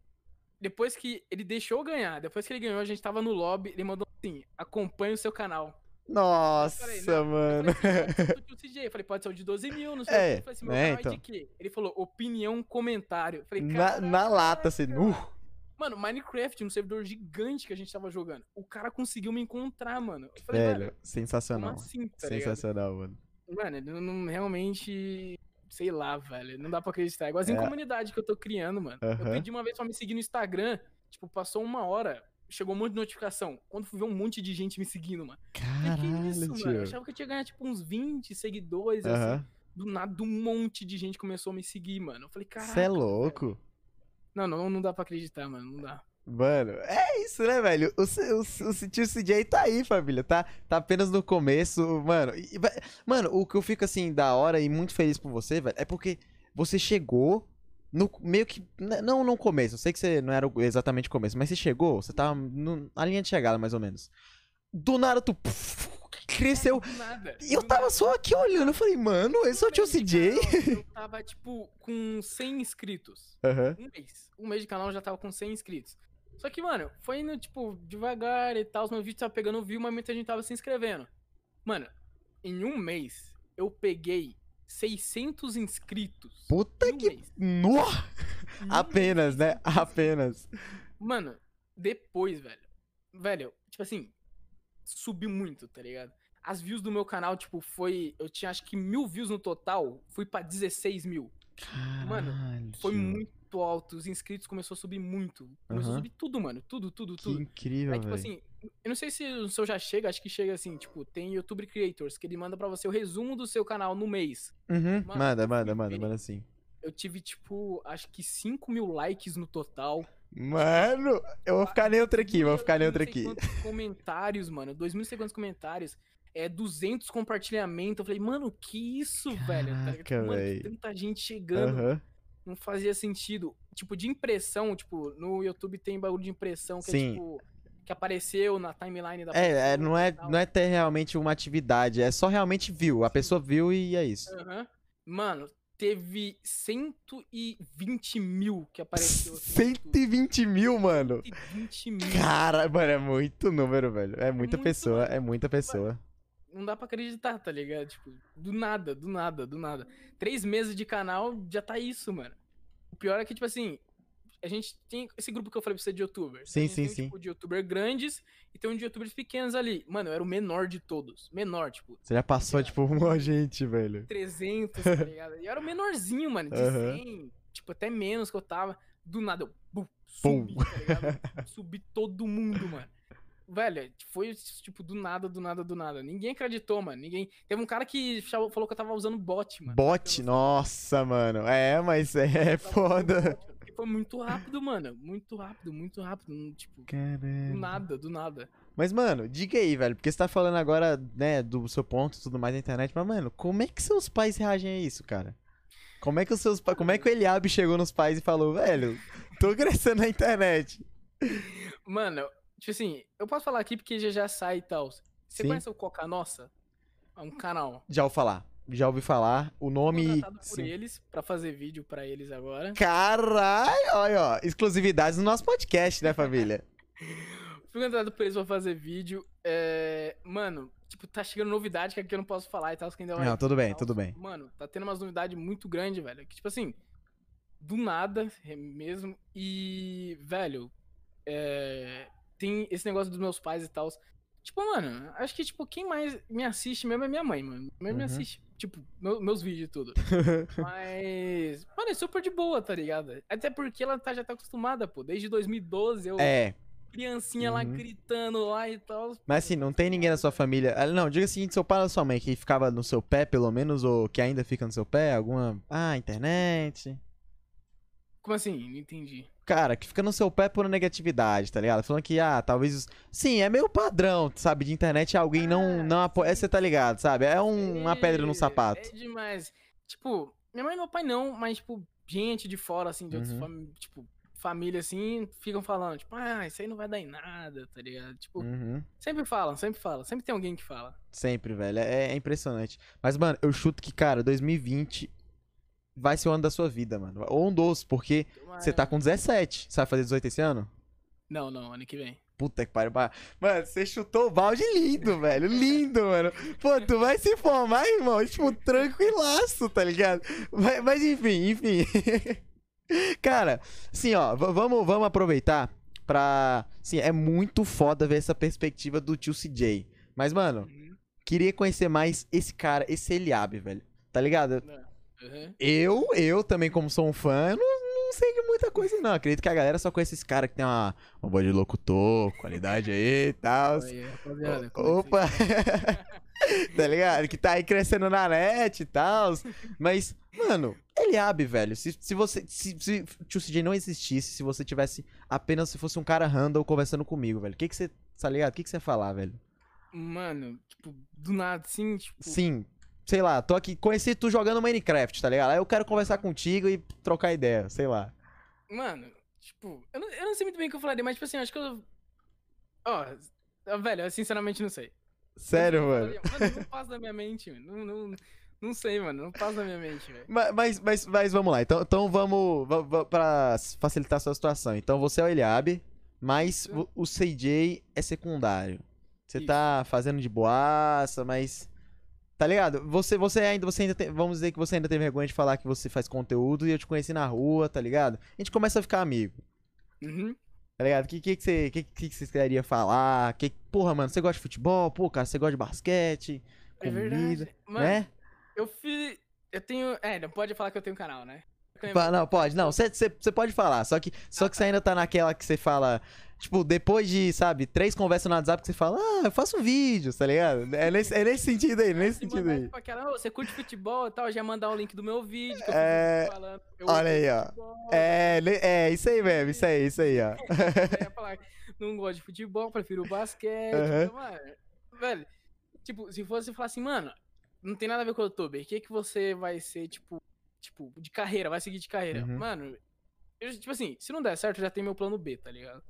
depois que ele deixou eu ganhar, depois que ele ganhou, a gente tava no lobby, ele mandou assim, acompanha o seu canal. Nossa, falei, não, Eu mano. falei, assim, [laughs] CJ. Eu falei, pode ser o de 12 mil, não sei É, o quê. Eu falei assim, meu é, então. é de quê? Ele falou, opinião, comentário. Eu falei, Na, na lata, assim. "Caraca, Uh, Mano, Minecraft, um servidor gigante que a gente tava jogando. O cara conseguiu me encontrar, mano. Eu falei, velho, sensacional. assim, tá ligado? sensacional, mano. Mano, não, não- realmente. Sei lá, velho. Não dá pra acreditar. É igualzinho É. comunidade que eu tô criando, mano. Eu Aham. pedi uma vez pra me seguir no Instagram. Tipo, passou uma hora. Chegou um monte de notificação. Quando fui ver um monte de gente me seguindo, mano. Falei, que isso, Caralho, mano? Eu achava que eu tinha ganhar, tipo, uns 20 seguidores, assim. Aham. Do nada, um monte de gente começou a me seguir, mano. Eu falei, caraca. Você é velho. louco. Não, não, não dá pra acreditar, mano. Não dá. Mano, é isso, né, velho? O, o, C- o tio CJ tá aí, família. Tá, tá apenas no começo, mano. E, mano, o que eu fico assim, da hora e muito feliz por você, velho, é porque você chegou no meio que. n- Não no começo, eu sei que você não era o- exatamente o começo, mas você chegou, você tava no- na linha de chegada, mais ou menos. Do nada tu. cresceu. Do nada. E eu tava nada. só aqui olhando, eu falei, mano, esse é o Tio CJ. canal, Eu [laughs] tava, tipo, com 100 inscritos. Aham. Um mês. Um mês de canal eu já tava com 100 inscritos. Só que, mano, foi indo, tipo, devagar e tal. Os meus vídeos tava pegando view, mas muita gente tava se inscrevendo. Mano, em um mês, eu peguei 600 inscritos. Puta um que. mês. No! [laughs] Apenas, né? 600 Apenas. Mano, depois, velho. Velho, tipo assim, subiu muito, tá ligado? As views do meu canal, tipo, foi. Eu tinha acho que mil views no total, fui pra 16 mil. Mano, Foi Caralho. Muito alto. Os inscritos começou a subir muito. Começou Aham. a subir tudo, mano. Tudo, tudo, Que tudo. incrível, Aí, tipo velho. assim, eu não sei se o seu já chega, acho que chega assim, tipo, tem YouTube Creators, que ele manda pra você o resumo do seu canal no mês. Uhum. Mano, Manda, eu manda, manda, manda sim. Eu tive, tipo, acho que 5 mil likes no total. Mano, eu vou ficar neutro aqui, vou ficar neutro aqui. Comentários, mano? 2 mil quantos comentários. É 200 compartilhamentos. Eu falei, mano, que isso, velho? Tá? Caraca, mano, tanta gente chegando. Aham. Não fazia sentido. Tipo, de impressão, tipo, no YouTube tem bagulho de impressão que Sim. é tipo. Que apareceu na timeline da É, é, pessoa não, é, e tal. não é ter realmente uma atividade, é só realmente viu. A pessoa viu e é isso. Aham. Mano, teve 120 mil que apareceu. assim, no YouTube. 120 mil, mano. 120 mil. Cara, mano, é muito número, velho. É muita muito, pessoa, mano. é muita pessoa. Não dá pra acreditar, tá ligado? Tipo, do nada, do nada, do nada. Três meses de canal, já tá isso, mano. O pior é que, tipo assim, a gente tem esse grupo que eu falei pra você de youtubers. Sim, sim, tem, sim. Tipo, de youtubers grandes e tem um de youtubers pequenos ali. Mano, eu era o menor de todos. Menor, tipo, Você já passou, Cara. tipo, [laughs] uma gente, velho. 300, tá ligado? E eu era o menorzinho, mano, de Aham. 100, tipo, até menos que eu tava. Do nada, eu bum, Pum. subi, tá ligado? [laughs] Subi todo mundo, mano. Velho, foi tipo do nada, do nada, do nada. Ninguém acreditou, mano. Ninguém. Teve um cara que falou que eu tava usando bot, mano. Bot, Eu nossa, mano. É, mas é foda. bot, Foi muito rápido, mano. Muito rápido, muito rápido. Tipo, do Caramba. nada, do nada. Mas, mano, diga aí, velho, porque você tá falando agora, né, do seu ponto e tudo mais na internet, mas, mano, como é que seus pais reagem a isso, cara? Como é que os seus. Como é que o Eliabe chegou nos pais e falou, velho, tô crescendo na internet? Mano, tipo assim, eu posso falar aqui porque já já sai e tal. Você Sim. conhece o Coca Nossa? É um canal. Já ouvi falar. Já ouvi falar. O nome. Contratado por sim. eles pra fazer vídeo pra eles agora. Caralho, olha, ó. Exclusividades no nosso podcast, né, família? [laughs] [laughs] Fui contratado por eles pra fazer vídeo. É... Mano, tipo, tá chegando novidade que aqui eu não posso falar e tal. Que ainda Não, tudo bem, tudo bem. Mano, tá tendo umas novidades muito grandes, velho. Que, tipo assim, do nada é mesmo. E, velho, é... tem esse negócio dos meus pais e tal. Tipo, mano, acho que, tipo, quem mais me assiste mesmo é minha mãe, mano. Minha mãe me Uhum. assiste, tipo, meu- meus vídeos e tudo. [laughs] Mas, mano, é super de boa, tá ligado? Até porque ela tá, já tá acostumada, pô. Desde 2012, eu, É, criancinha lá Uhum. gritando lá e tal. mas assim, não tem ninguém na sua família. ah, Não, diga o seguinte, seu pai ou sua mãe que ficava no seu pé, pelo menos, ou que ainda fica no seu pé? Alguma. Ah, internet. Como assim? Não entendi. Cara, que fica no seu pé por negatividade, tá ligado? Falando que, ah, talvez. os- Sim, é meio padrão, sabe? De internet alguém não, Ah, não apoia. Você tá ligado, sabe? É um- uma pedra no É, sapato. É demais. Tipo, minha mãe e meu pai não, mas, tipo, gente de fora, assim, de outras Uhum. fami- tipo, família, assim, ficam falando, tipo, ah, isso aí não vai dar em nada, tá ligado? Tipo, Uhum. sempre falam, sempre falam. Sempre tem alguém que fala. Sempre, velho. É, é impressionante. Mas, mano, eu chuto que, cara, 2020 vai ser o ano da sua vida, mano. Ou um dos, porque você tá com 17. Você vai fazer 18 esse ano? Não, não, ano que vem. Puta que pariu. Mano, você chutou o balde lindo, [laughs] velho. Lindo, mano. Pô, tu vai se formar, irmão, tipo, tranquilaço, tá ligado? Mas, mas enfim, enfim. [laughs] Cara, assim, ó, vamos, vamos aproveitar pra. Sim, é muito foda ver essa perspectiva do tio CJ. Mas, mano, Uhum. queria conhecer mais esse cara, esse Eliabe, velho. Tá ligado? Uhum. Eu, eu também, como sou um fã, eu não, não sei de muita coisa, não. Acredito que a galera só conhece esse cara que tem uma, uma voz de locutor, qualidade aí e tal. É Opa! [laughs] tá ligado? Que tá aí crescendo na net e tal. Mas, mano, Eliabe, velho, se, se você. Se, se Tio CJ não existisse, se você tivesse apenas se fosse um cara random conversando comigo, velho, o que que você. Tá ligado? O que que você ia falar, velho? Mano, tipo, do nada, assim, tipo. Sim. Sei lá, tô aqui, conheci tu jogando Minecraft, tá ligado? Aí eu quero conversar contigo e trocar ideia, sei lá. Mano, tipo, eu não, eu não sei muito bem o que eu falaria, mas, tipo assim, acho que eu. Ó, velho, eu sinceramente não sei. Sério, Eu mano. Mano, não passa da minha mente, mano. Não, não, não sei, mano. Não passa da minha mente, velho. Ma- Mas, mas, mas vamos lá. Então, então vamos. va- va- Pra facilitar a sua situação. Então você é o Eliabe, mas Isso. o, o CJ é secundário. Você Isso. tá fazendo de boaça, mas. Tá ligado? Você, você ainda, você ainda tem, vamos dizer que você ainda tem vergonha de falar que você faz conteúdo e eu te conheci na rua, tá ligado? A gente começa a ficar amigo, Uhum. tá ligado? O que, que, que, você, que, que, que você queria falar? Que, porra, mano, você gosta de futebol? Pô, cara, você gosta de basquete? É Comida, verdade. Mano, né? eu fiz. Eu tenho. É, não pode falar que eu tenho canal, né? Não, pode, não, você pode falar, só que, só que você ainda tá naquela que você fala, tipo, depois de, sabe, três conversas no WhatsApp que você fala, ah, eu faço um vídeo, tá ligado? É nesse, é nesse sentido aí, nesse Se sentido aí. tipo aquela, "Ô, você curte futebol e tal, já mandar o link do meu vídeo que eu É, falando. eu olha aí, ó. futebol, É, é, isso aí mesmo, isso aí, isso aí, ó. [laughs] Eu ia falar, não gosto de futebol, prefiro basquete. Aham. Então, mano, velho, tipo, se fosse falar assim, mano, não tem nada a ver com o youtuber, o que que você vai ser, tipo, tipo, de carreira, vai seguir de carreira? Uhum. Mano, eu, tipo assim, se não der certo, já tenho meu plano B, tá ligado?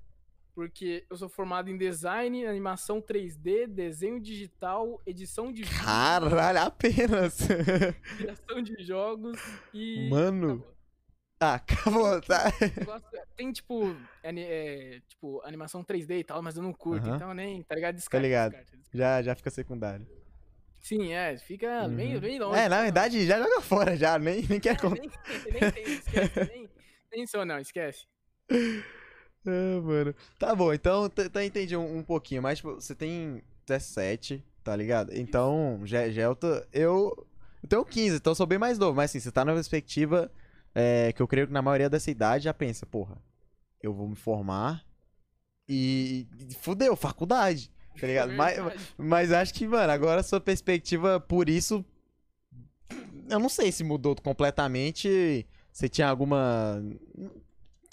Porque eu sou formado em design, animação 3D, desenho digital, edição de Caralho, apenas. [laughs] criação de jogos e. Mano. acabou. ah, acabou, tá? Gosto- Tem, tipo, ani- é, tipo, animação 3D e tal, mas eu não curto, então nem, tá ligado? Descarta, ligado. descarta, descarta. Já, já fica secundário. Sim, é, fica bem, Uhum. bem longe. É, na não. verdade, já joga fora, já, nem, nem quer É, contar. nem, [laughs] nem esquece, nem, nem sou não, esquece. [laughs] Ah, mano. Tá bom, então t- tá, entendi um, um pouquinho, mas tipo, você tem 17, tá ligado? Então, já, já eu, tô, eu, eu tenho 15, então eu sou bem mais novo, mas assim, você tá numa perspectiva é, que eu creio que na maioria dessa idade já pensa, porra, eu vou me formar e, e fudeu, faculdade, tá ligado? mas, Verdade. mas acho que, mano, agora a sua perspectiva por isso, eu não sei se mudou completamente, você tinha alguma...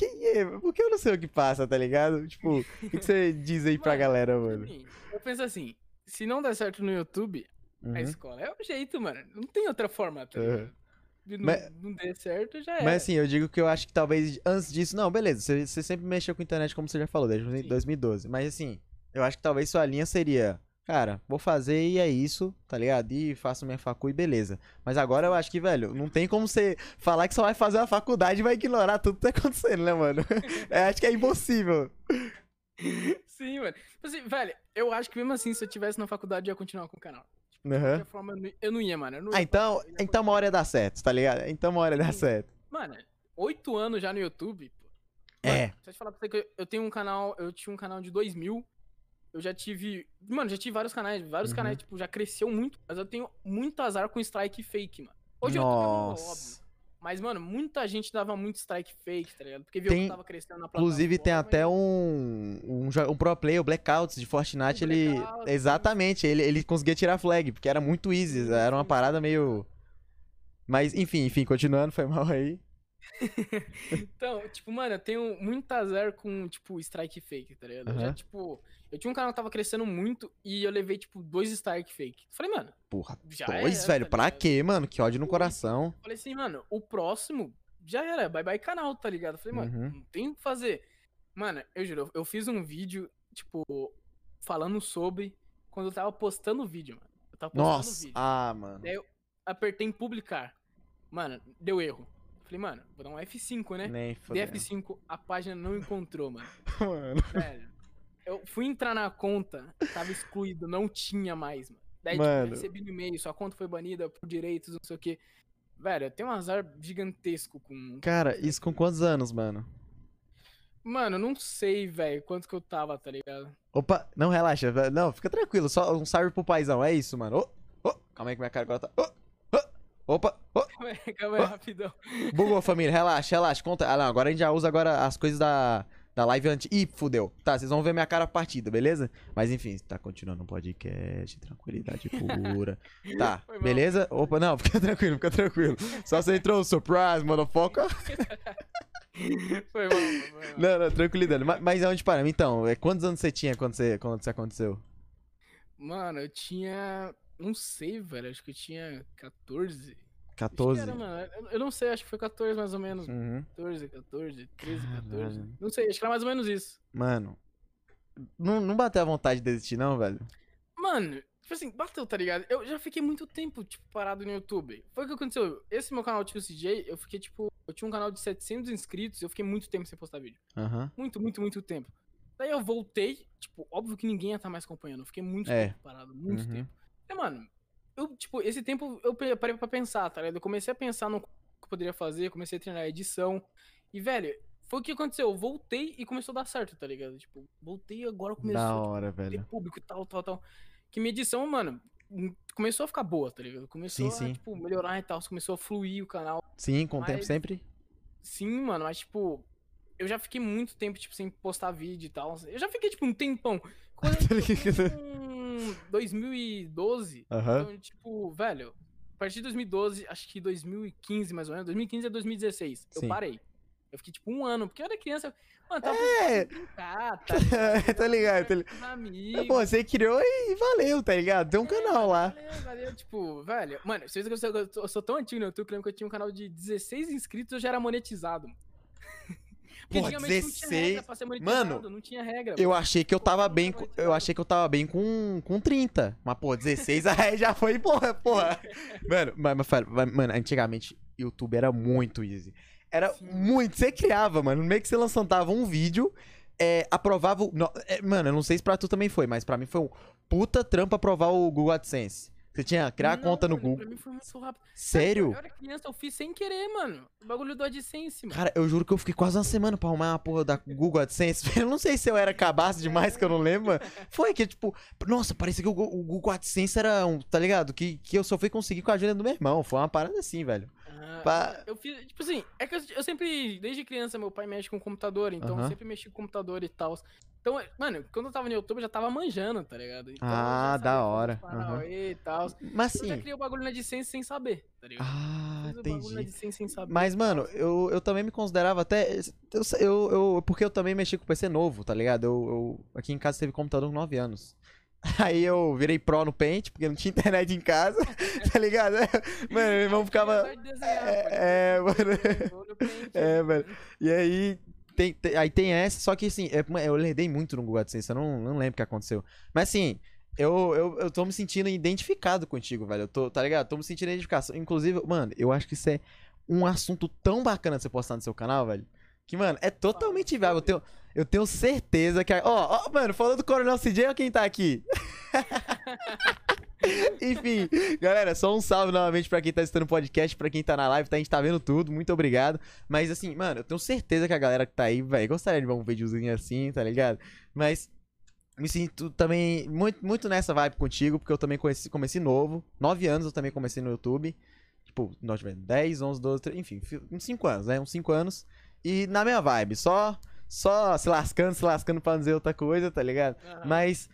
Quem é? Porque eu não sei o que passa, tá ligado? Tipo, o que, que você diz aí pra Mano, galera, mano? Eu penso assim, se não der certo no YouTube, a Uhum. escola é o jeito, mano. Não tem outra forma, tá Uhum. ligado? Não, Mas- não der certo, já é. Mas assim, eu digo que eu acho que talvez antes disso. Não, beleza, você, você sempre mexeu com internet, como você já falou, desde Sim. 2012. Mas assim, eu acho que talvez sua linha seria. Cara, vou fazer e é isso, tá ligado? E faço minha facu e beleza. Mas agora eu acho que, velho, não tem como você falar que só vai fazer a faculdade e vai ignorar tudo que tá acontecendo, né, mano? Eu [laughs] acho que é impossível. Sim, mano. Tipo assim, velho, eu acho que mesmo assim, se eu tivesse na faculdade, eu ia continuar com o canal. De Aham. qualquer forma, eu não- ia, mano. não Ah, ia então, fazer, eu ia então uma hora ia dar certo, tá ligado? Então uma hora ia dar certo. Mano, oito anos já no YouTube, pô. É. Mano, deixa eu te falar pra você que eu- eu tenho um canal, eu tinha um canal de 2000. Eu já tive, mano, já tive vários canais, vários Uhum. canais, tipo, já cresceu muito, mas eu tenho muito azar com strike fake, mano. Hoje eu tô óbvio. Nossa. Mas, mano, muita gente dava muito strike fake, tá ligado? Porque viu Tem- que tava crescendo na Inclusive tem plataforma até um, um, um pro player, o Blackouts de Fortnite, Um ele. Blackout, Exatamente, ele, ele conseguia tirar flag, porque era muito easy, era uma parada meio. Mas, enfim, enfim, continuando, foi [laughs] mal aí. [laughs] Então, tipo, mano, eu tenho muito azar com, tipo, strike fake, tá ligado? Eu já, tipo, eu tinha um canal que tava crescendo muito e eu levei, tipo, dois strike fake. Falei, mano, Porra, dois, era, velho, tá pra quê, mano? Que ódio no coração. Falei assim, mano, o próximo já era, bye bye canal, tá ligado? Falei, mano, Uhum. não tem o que fazer. Mano, eu juro, eu fiz um vídeo, tipo, falando sobre quando eu tava postando o vídeo, mano. Eu tava postando o Nossa, vídeo. ah, mano. Daí eu apertei em publicar. Mano, deu erro. Falei, mano, vou dar um F5, né? Nem Dei fodendo. F5, a página não encontrou, mano. [laughs] Mano. Velho, eu fui entrar na conta, tava excluído, não tinha mais, mano. Daí, tipo, Mano. recebi no e-mail, sua conta foi banida por direitos, não sei o quê. Velho, eu tenho um azar gigantesco com. Cara, isso com quantos anos, mano? Mano, não sei, velho, quanto que eu tava, tá ligado? Opa, não relaxa. Não, fica tranquilo, só um salve pro paizão, é isso, mano. Ô, ô, calma aí que minha cara agora tá. Ô, opa, ô, Calma aí, calma aí, rapidão. Bugou, [laughs] família. Relaxa, relaxa. Conta. Ah, não. Agora a gente já usa agora as coisas da, da live antes. Ih, fudeu. Tá, vocês vão ver minha cara partida, beleza? Mas enfim, tá continuando um podcast. Tranquilidade pura. [laughs] Tá, Foi mal. beleza? Opa, não, [laughs] fica tranquilo, fica tranquilo. Só você entrou o surprise, motherfucker. Foi mal, foi mal. Não, não, tranquilidade. Mas, mas onde paramos? Então, é, quantos anos você tinha quando, você, quando isso aconteceu? Mano, eu tinha. Não sei, velho. Acho que eu tinha 14. Acho que 14? era, mano. Eu- não sei, acho que foi 14 mais ou menos. Uhum. 14, 14, 13, 14. Caralho. Não sei, acho que era mais ou menos isso. Mano, não, não bateu a vontade de desistir, não, velho? Mano, Tipo assim, bateu, tá ligado? Eu já fiquei muito tempo, tipo, parado no YouTube. Foi o que aconteceu. Esse meu canal, tipo, CJ, eu fiquei, tipo, eu tinha um canal de 700 inscritos, eu fiquei muito tempo sem postar vídeo. Aham. Muito, muito, muito tempo. Daí eu voltei, tipo, óbvio que ninguém ia estar mais acompanhando. Eu fiquei muito É. tempo parado, muito Uhum. tempo. E, mano, eu, tipo, esse tempo eu parei pra pensar, tá ligado? Eu comecei a pensar no que eu poderia fazer, comecei a treinar edição. E, velho, foi o que aconteceu. Eu voltei e começou a dar certo, tá ligado? Tipo, voltei agora começou Da tipo, hora, ter velho. público e tal, tal, tal. Que minha edição, mano, hum, começou a ficar boa, tá ligado? Começou Sim, a, sim. tipo, melhorar e tal. Começou a fluir o canal. Sim, com o tempo sempre. Sim, mano, mas, tipo, eu já fiquei muito tempo, tipo, sem postar vídeo e tal. Eu já fiquei, tipo, um tempão. [laughs] Quando Tá eu ligado? Com 2012, Aham. então, tipo, velho, a partir de 2012, acho que 2015, mais ou menos, 2015 a 2016, Sim. eu parei. Eu fiquei, tipo, um ano, porque eu era criança, mano, tava É. brincar, tá [laughs] Tá ligado, tá ligado? Os amigos. [laughs] Pô, você criou e valeu, tá ligado? Tem um canal lá. Valeu, valeu, tipo, velho. Mano, vocês que eu sou, eu tão antigo no YouTube, que eu lembro que eu tinha um canal de 16 inscritos, eu já era monetizado. Porque Porra, antigamente não tinha 16. regra pra ser monetizado, Mano, não tinha regra. Eu achei que eu tava bem. Eu achei que eu tava bem com, com 30. Mas, pô, 16 [laughs] aí já foi, porra, porra. [laughs] Mano, mas, mas, mano, antigamente, YouTube era muito easy. Era Sim. muito. Você criava, mano. No meio que você lançava um vídeo, é, aprovava. o- é, mano, eu não sei se pra tu também foi, mas pra mim foi um puta trampo aprovar o Google AdSense. Você tinha que criar Não, conta no mano, Google. Pra mim foi muito rápido. Sério? Eu era criança, eu fiz sem querer, mano. O bagulho do AdSense, mano. Cara, eu juro que eu fiquei quase uma semana pra arrumar a porra da Google AdSense. [laughs] Eu não sei se eu era cabaço demais, que eu não lembro. mano. Foi que, tipo, nossa, parecia que o, Google AdSense era um, tá ligado? Que, que eu só fui conseguir com a ajuda do meu irmão. Foi uma parada assim, velho. Ah, Pá. Eu fiz, tipo assim, é que eu, eu sempre, desde criança, meu pai mexe com computador, então eu sempre mexi com computador e tal. Então, mano, quando eu tava no YouTube, eu já tava manjando, tá ligado? Então, Ah, da hora, Paranauê e tal. Mas Eu já assim. criei o bagulho na AdSense sem saber, tá ligado? Ah, entendi. Saber. Mas, e mano, eu, eu também me considerava até. Eu, eu, eu- porque eu também mexi com PC novo, tá ligado? Eu, eu- aqui em casa teve computador com 9 anos. [laughs] Aí eu virei pro no Paint, porque não tinha internet em casa, [laughs] tá ligado? [laughs] Mano, meu irmão ficava. É, pode é, mano. É, né? mano. E aí tem, tem- aí tem essa, só que assim, é, mano, eu lerdei muito no Google AdSense, eu não, não lembro o que aconteceu. Mas assim, eu, eu, eu tô me sentindo identificado contigo, velho. Eu tô, tá ligado? Tô me sentindo identificado. Inclusive, mano, eu acho que isso é um assunto tão bacana de você postar no seu canal, velho. Que, mano, é totalmente viável. Eu tenho, eu tenho certeza que. Ó, ó, mano, falando do Coronel CJ, olha quem tá aqui. [laughs] [laughs] Enfim, galera, só um salve novamente pra quem tá assistindo o podcast, pra quem tá na live, tá? A gente tá vendo tudo, muito obrigado. Mas assim, mano, eu tenho certeza que a galera que tá aí, velho, gostaria de ver um videozinho assim, tá ligado? Mas me sinto também muito, muito nessa vibe contigo, porque eu também conheci, comecei novo. Nove anos eu também comecei no YouTube. Tipo, nós tivemos 10, 11, 12, 13, enfim, fi- uns 5 anos, né? Uns 5 anos. E na minha vibe, só, só se lascando, se lascando pra dizer outra coisa, tá ligado? Aham. Mas,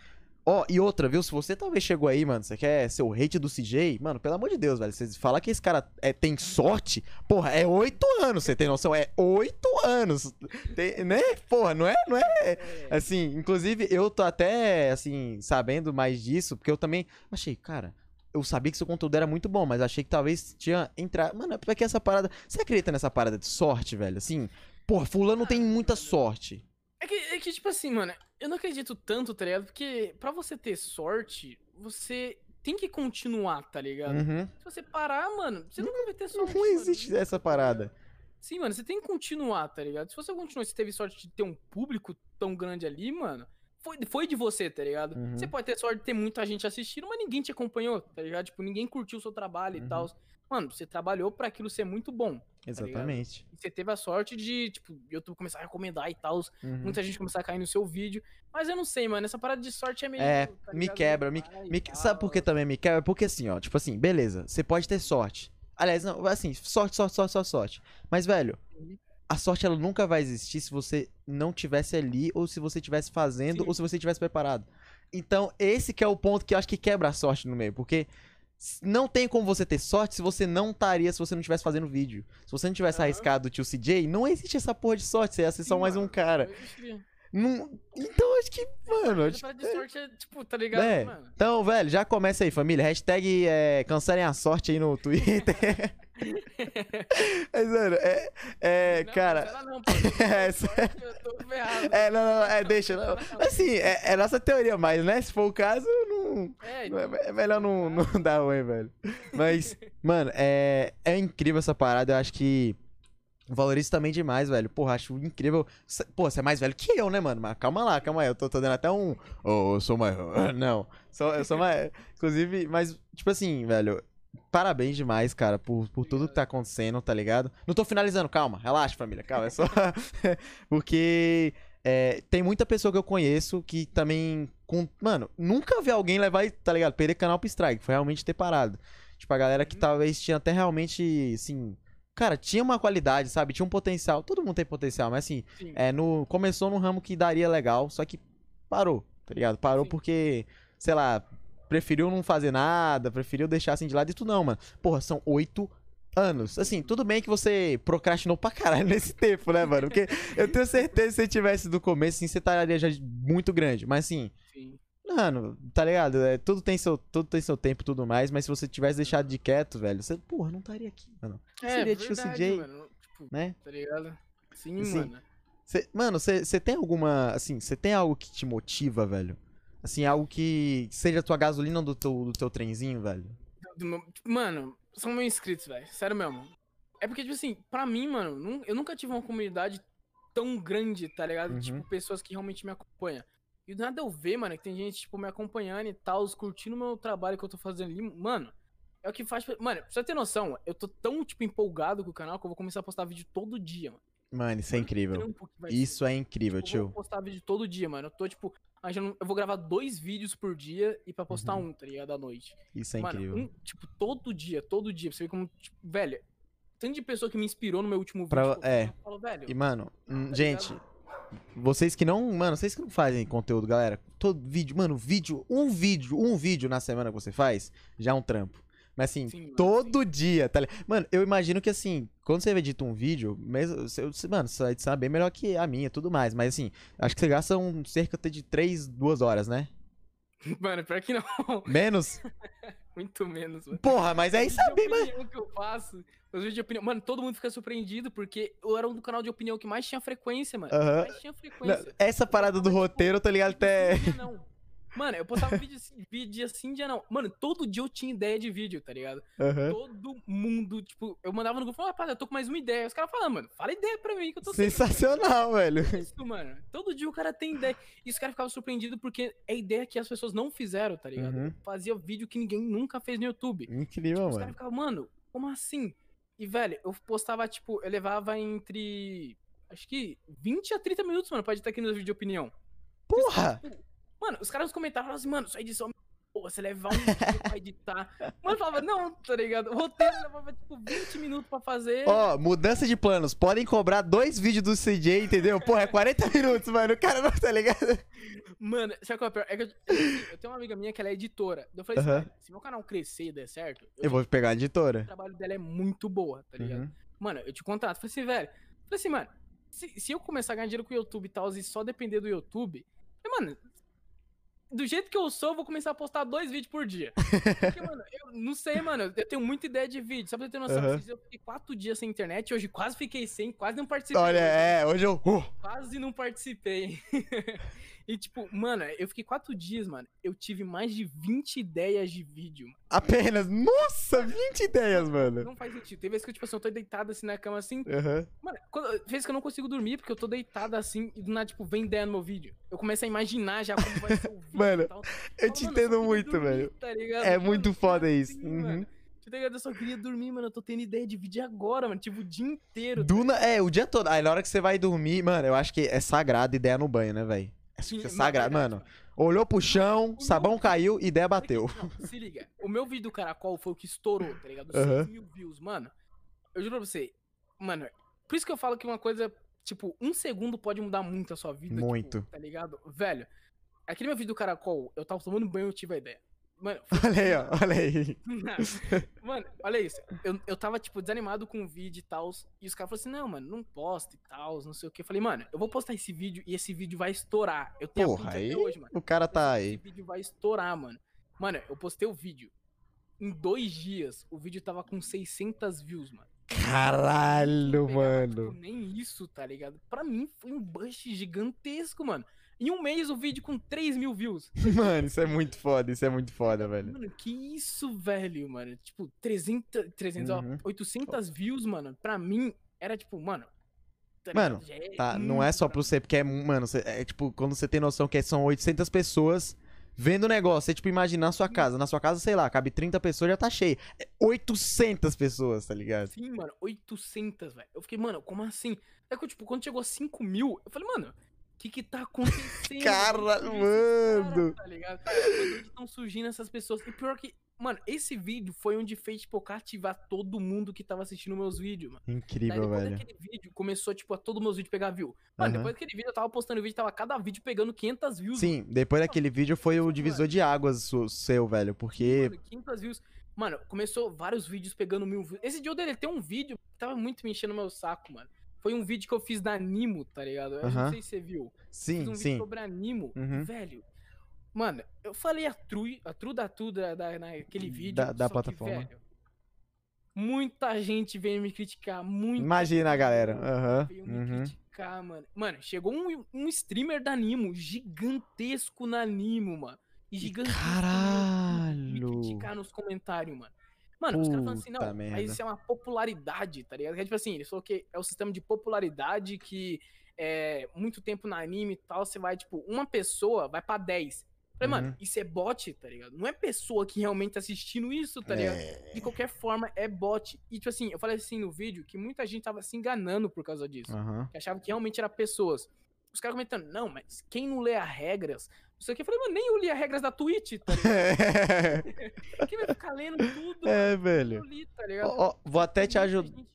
ó, e outra, viu? Se você talvez chegou aí, mano, você quer ser o hate do CJ, mano, pelo amor de Deus, velho. Você falar que esse cara é, tem sorte, porra, é oito anos, você tem noção? É oito anos. Tem- né? Porra, não é, não é. É. Assim, inclusive, eu tô até, assim, sabendo mais disso, porque eu também achei, cara. Eu sabia que seu conteúdo era muito bom, mas achei que talvez tinha entrar. Mano, é porque essa parada. Você acredita nessa parada de sorte, velho? Assim, porra, fulano tem muita sorte. É que, é que, tipo assim, mano, eu não acredito tanto, tá ligado? Porque pra você ter sorte, você tem que continuar, tá ligado? Uhum. Se você parar, mano, você nunca vai ter sorte. Não mano. existe essa parada. Sim, mano, você tem que continuar, tá ligado? Se você continuar, você teve sorte de ter um público tão grande ali, mano, foi, foi de você, tá ligado? Uhum. Você pode ter sorte de ter muita gente assistindo, mas ninguém te acompanhou, tá ligado? Tipo, ninguém curtiu o seu trabalho Uhum. e tal. Mano, você trabalhou pra aquilo ser muito bom. Exatamente. E você teve a sorte de, tipo, YouTube começar a recomendar e tal, Uhum. muita gente começar a cair no seu vídeo. Mas eu não sei, mano, essa parada de sorte é meio. É, tá me ligado? quebra, me, me- sabe por que também me quebra? Porque assim, ó, tipo assim, beleza, você pode ter sorte. Aliás, não, assim, sorte, sorte, sorte, sorte, sorte. Mas, velho, Uhum. A sorte ela nunca vai existir se você não tivesse ali, ou se você estivesse fazendo, Sim. ou se você tivesse preparado. Então, esse que é o ponto que eu acho que quebra a sorte no meio, porque não tem como você ter sorte se você não estaria, se você não estivesse fazendo vídeo. Se você não tivesse Aham. arriscado o tio CJ, não existe essa porra de sorte, você ia ser só Sim, mais um cara. eu acho que- Não- Então, acho que, mano, acho que- de sorte é, tipo, tá ligado, é. mano? Então, velho, já começa aí, família. Hashtag é, cancelem a sorte aí no Twitter. [laughs] [laughs] Mas, mano, é. é Não, cara. cancela não, pô. [laughs] É, Sorte, eu tô ferrado. É, não, não, é, deixa. Não. Assim, é, é nossa teoria, mas, né? Se for o caso, não. É, não é- então, é melhor não, não [laughs] dar ruim, velho. Mas, mano, é, é incrível essa parada. Eu acho que valorizo também demais, velho. Porra, acho incrível. Pô, você é mais velho que eu, né, mano? Mas calma lá, calma aí. Eu tô, tô dando até um. Ô, eu sou mais. Não. Sou, eu sou mais. Inclusive, mas, tipo assim, velho. Parabéns demais, cara, por, por tudo que tá acontecendo, tá ligado? Não tô finalizando, calma. Relaxa, família, calma. É só. [laughs] Porque. é, tem muita pessoa que eu conheço que também. Com, mano, nunca vi alguém levar, tá ligado? Perder canal pro strike. Foi realmente ter parado. Tipo, a galera que Uhum. talvez tinha até realmente, assim. Cara, tinha uma qualidade, sabe? Tinha um potencial. Todo mundo tem potencial, mas assim, sim. é, no, começou num ramo que daria legal, só que parou, tá ligado? Parou Sim. porque, sei lá, preferiu não fazer nada, preferiu deixar assim de lado e tudo não, mano. Porra, são oito anos. Assim, tudo bem que você procrastinou pra caralho [laughs] nesse tempo, né, mano? Porque eu tenho certeza que se você tivesse do começo, assim, você estaria já muito grande. Mas assim, sim. mano, tá ligado? É, tudo, tem seu, tudo tem seu tempo e tudo mais, mas se você tivesse deixado de quieto, velho, você, porra, não estaria aqui, mano. É, Seria verdade, CJ, mano. Tipo, né? tá ligado? Sim, Assim, mano. Cê- mano, você tem alguma. Assim, você tem algo que te motiva, velho? Assim, algo que seja a tua gasolina do teu, do teu trenzinho, velho? Mano, são meus inscritos, velho. Sério mesmo. É porque, tipo assim, pra mim, mano, eu nunca tive uma comunidade tão grande, tá ligado? Uhum. Tipo, pessoas que realmente me acompanham. E do nada eu ver, mano, que tem gente, tipo, me acompanhando e tal, curtindo o meu trabalho que eu tô fazendo ali. Mano, é o que faz. Mano, pra você ter noção, eu tô tão, tipo, empolgado com o canal que eu vou começar a postar vídeo todo dia, mano. Mano, isso é incrível. Isso é incrível, Tipo, eu vou tio. postar vídeo todo dia, mano. Eu tô, tipo, achando- eu vou gravar dois vídeos por dia e pra postar Uhum. um, tá ligado? À noite. Isso é mano, incrível. um, tipo, todo dia, todo dia. Pra você ver como, tipo, velho, tanto de pessoa que me inspirou no meu último vídeo. Pra- que eu é. falo, velho, E, mano, hum, tá gente, ligado? vocês que não. Mano, vocês que não fazem conteúdo, galera. Todo vídeo, mano, vídeo, um vídeo, um vídeo na semana que você faz, já é um trampo. Mas assim, Sim, mano, todo dia, tá ligado? Mano, eu imagino que assim, quando você edita um vídeo, mesmo, você- você- mano, sua edição é bem melhor que a minha e tudo mais. Mas assim, acho que você gasta um, cerca de 3, 2 horas, né? [laughs] Mano, pior que não. Menos? [laughs] Muito menos, mano. Porra, mas aí sabe, mas. opinião que eu faço, os vídeos de opinião. Mano, todo mundo fica surpreendido porque eu era um do canal de opinião que mais tinha frequência, mano. Aham. Mais tinha frequência. Não, Essa parada do roteiro, tá ligado? Até. Vídeo sim, dia não. Mano, eu postava vídeo, assim- vídeo assim, dia não. Mano, todo dia eu tinha ideia de vídeo, tá ligado? Aham. Todo mundo, tipo, eu mandava no grupo, falava, rapaz, eu tô com mais uma ideia. Os caras falavam, mano, fala ideia pra mim que eu tô sem Sensacional, velho. isso, mano. Todo dia o cara tem ideia. E os caras ficavam surpreendidos porque é ideia que as pessoas não fizeram, tá ligado? Uhum. Fazia vídeo que ninguém nunca fez no YouTube. Incrível, Os caras mano. ficavam, mano, como assim? E, velho, eu postava, tipo, eu levava entre. Acho que 20 a 30 minutos, mano, pra editar aqui no vídeo de opinião. Porra! Mano, os caras nos comentários falavam assim, mano, sua edição. Pô, você levar um [laughs] dia pra editar. Mano, falava, não, tá ligado? O roteiro levava, tipo, 20 minutos pra fazer. Ó, mudança de planos. Podem cobrar dois vídeos do CJ, entendeu? Porra, é 40 [laughs] minutos, mano. O cara não tá ligado. Mano, sabe qual é o pior? É que eu, eu tenho uma amiga minha que ela é editora. Eu falei assim, velho, se meu canal crescer e der certo, eu, Eu vou pegar a o editora. trabalho dela é muito boa, tá ligado? Uhum. Mano, eu te contrato. Falei assim, velho. Falei assim, mano, se, se eu começar a ganhar dinheiro com o YouTube e tal, e só depender do YouTube, falei, mano, do jeito que eu sou, eu vou começar a postar dois vídeos por dia. Porque, mano, eu não sei, mano, eu tenho muita ideia de vídeo. Só pra você ter noção, dias eu fiquei quatro dias sem internet, hoje quase fiquei sem, quase não participei. Olha, hoje. é, hoje eu. Uh, Quase não participei. [laughs] e, tipo, mano, eu fiquei quatro dias, mano. Eu tive mais de 20 ideias de vídeo. mano. apenas. Nossa, 20 ideias, mano. Não faz sentido. Tem vezes que eu, tipo assim, eu tô deitado assim na cama assim. Aham. Mano, quando, vezes que eu não consigo dormir porque eu tô deitado assim e do nada, tipo, vem ideia no meu vídeo. Eu começo a imaginar já como vai ser o vídeo Mano, tal. Eu te mano, entendo muito, dormir, velho. tá ligado? É Mano, muito foda assim, isso. mano? Uhum. Tá ligado? Eu só queria dormir, mano. Eu tô tendo ideia de vídeo agora, mano. Tipo, o dia inteiro. Duna, é, o dia todo. Aí na hora que você vai dormir, mano, eu acho que é sagrado ideia no banho, né, velho? É Sim, é sagrado, mano. Olhou pro chão, O sabão meu- caiu, ideia bateu. Não, se liga. O meu vídeo do Caracol foi o que estourou, tá ligado? Aham. 6 mil views, mano. Eu juro pra você. Mano, por isso que eu falo que uma coisa, tipo, um segundo pode mudar muito a sua vida. tipo, Muito. tá ligado? Velho, aquele meu vídeo do Caracol, eu tava tomando banho e eu tive a ideia. Mano, [laughs] Olha aí, ó, olha aí. [laughs] Mano, olha isso. Eu, eu tava, tipo, desanimado com o vídeo e tal. E os caras falaram assim: não, mano, não posta e tal, não sei o que. Eu falei, mano, eu vou postar esse vídeo e esse vídeo vai estourar. Eu tenho Porra, aí até hoje, mano. o cara tá Esse aí. vídeo vai estourar, mano. Mano, eu postei o vídeo. Em dois dias, o vídeo tava com 600 views, mano. Caralho, mano. tipo, nem isso, tá ligado? Pra mim foi um bust gigantesco, mano. Em um mês, o vídeo com 3 mil views. Mano, isso é muito foda, isso é muito foda, velho. Mano, que isso, velho, mano. Tipo, 300, 300 ó, Uhum. 800 views, mano. Pra mim, era tipo, mano... tá Mano, é Tá, não é só pro você, porque é, mano, é tipo, quando você tem noção que são 800 pessoas vendo o negócio, você, tipo, imagina na sua casa, na sua casa, sei lá, cabe 30 pessoas, já tá cheio. É 800 pessoas, tá ligado? Sim, mano, 800, velho. Eu fiquei, mano, como assim? É que, tipo, quando chegou a 5 mil, eu falei, mano, o que que tá acontecendo? Cara, esses mano. caras, tá ligado? Onde estão surgindo essas pessoas? E pior que, mano, esse vídeo foi onde fez, tipo, cativar todo mundo que tava assistindo meus vídeos, mano. Daí Incrível, depois velho. daquele vídeo, começou, tipo, a todos meus vídeos pegar view. Mano, Aham. depois daquele vídeo, eu tava postando vídeo, tava cada vídeo pegando 500 views. Sim, depois daquele vídeo foi o Mano. divisor de águas seu, velho, porque... Mano, 500 views. Mano, começou vários vídeos pegando mil views. Esse dia eu deletei um vídeo que tava muito me enchendo meu saco, mano. Foi um vídeo que eu fiz da Animo, tá ligado? Eu Aham. não sei se você viu. Sim, fiz um vídeo sim. sobre Animo, Uhum. velho. Mano, eu falei a tru, a tru da tru da, da, naquele vídeo. Da- da só que, plataforma. velho, muita gente veio me criticar, muito. Imagina, galera. Aham. Veio me uhum. criticar, mano. Mano, chegou um, um streamer da Animo, gigantesco na Animo, mano. E gigantesco Caralho. me criticar nos comentários, mano. Mano, os caras falam assim, Puta não, merda. mas isso é uma popularidade, tá ligado? É tipo assim, ele falou que é o sistema de popularidade que é muito tempo na anime e tal, você vai, tipo, uma pessoa vai pra 10. Falei, Uhum. mano, isso é bot, tá ligado? Não é pessoa que realmente tá assistindo isso, tá ligado? É. De qualquer forma, é bot. E, tipo assim, eu falei assim no vídeo que muita gente tava se enganando por causa disso. Aham. Que achava que realmente era pessoas. Os caras comentando, não, mas quem não lê as regras? Não sei o que. Eu falei, mano, nem eu li as regras da Twitch, tá ligado? [laughs] Quem vai ficar lendo tudo? é, Eu velho. li, tá ligado? Ó, ó, vou até te ajudar. gente-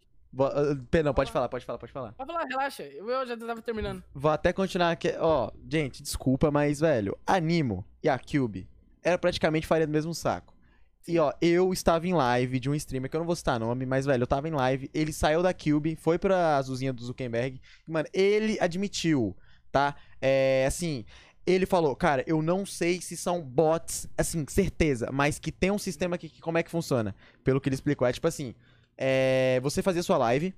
Perdão, pode falar, pode falar, pode falar. Pode falar, relaxa. Eu, eu já tava terminando. Vou até continuar aqui. Ó, gente, desculpa, mas, velho, Animo e a Cube era praticamente faria do mesmo saco. E, ó, eu estava em live de um streamer, que eu não vou citar nome, mas, velho, eu tava em live. Ele saiu da Cube, foi pra azulzinha do Zuckerberg. E, mano, ele admitiu, tá? É, assim, ele falou, cara, eu não sei se são bots, assim, certeza, mas que tem um sistema que, que como é que funciona. Pelo que ele explicou. É tipo assim, é, você fazia sua live,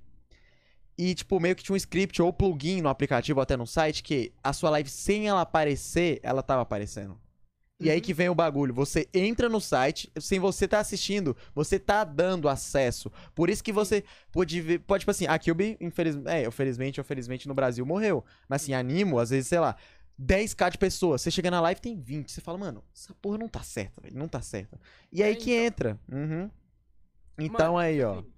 e, tipo, meio que tinha um script ou plugin no aplicativo até no site que a sua live, sem ela aparecer, ela tava aparecendo. E aí Uhum. que vem o bagulho. Você entra no site, sem você tá assistindo, você tá dando acesso. Por isso que você pode ver. Pode, tipo assim, a Cube, infelizmente. É, infelizmente, infelizmente no Brasil morreu. Mas assim, animo, às vezes, sei lá. 10k de pessoas, você chega na live tem 20. Você fala, mano, essa porra não tá certa, velho. Não tá certa. E aí É, que então. entra. Uhum. Então Mano, aí, ó. assim,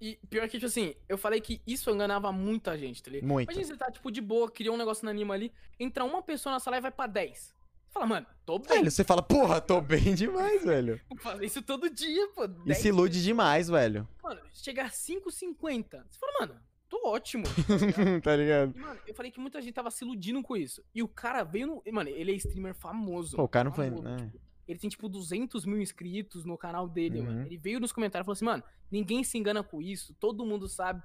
E pior que, tipo assim, eu falei que isso enganava muita gente, tá ligado? Muito. Imagina você tá, tipo, de boa, criou um negócio na anima ali, entra uma pessoa na sala e vai pra 10. Fala, mano, tô bem. Velho, você fala, porra, tô bem demais, velho. [laughs] Vou fazer isso todo dia, pô. E 10 se ilude demais, velho. Mano, chegar a 5,50. Você fala, mano, tô ótimo. [laughs] tá ligado? tá mano, eu falei que muita gente tava se iludindo com isso. E o cara veio no. Mano, ele é streamer famoso. Pô, o cara não foi. famoso, né? tipo, ele tem, tipo, 200 mil inscritos no canal dele, Uhum. mano. Ele veio nos comentários e falou assim, mano, ninguém se engana com isso, todo mundo sabe.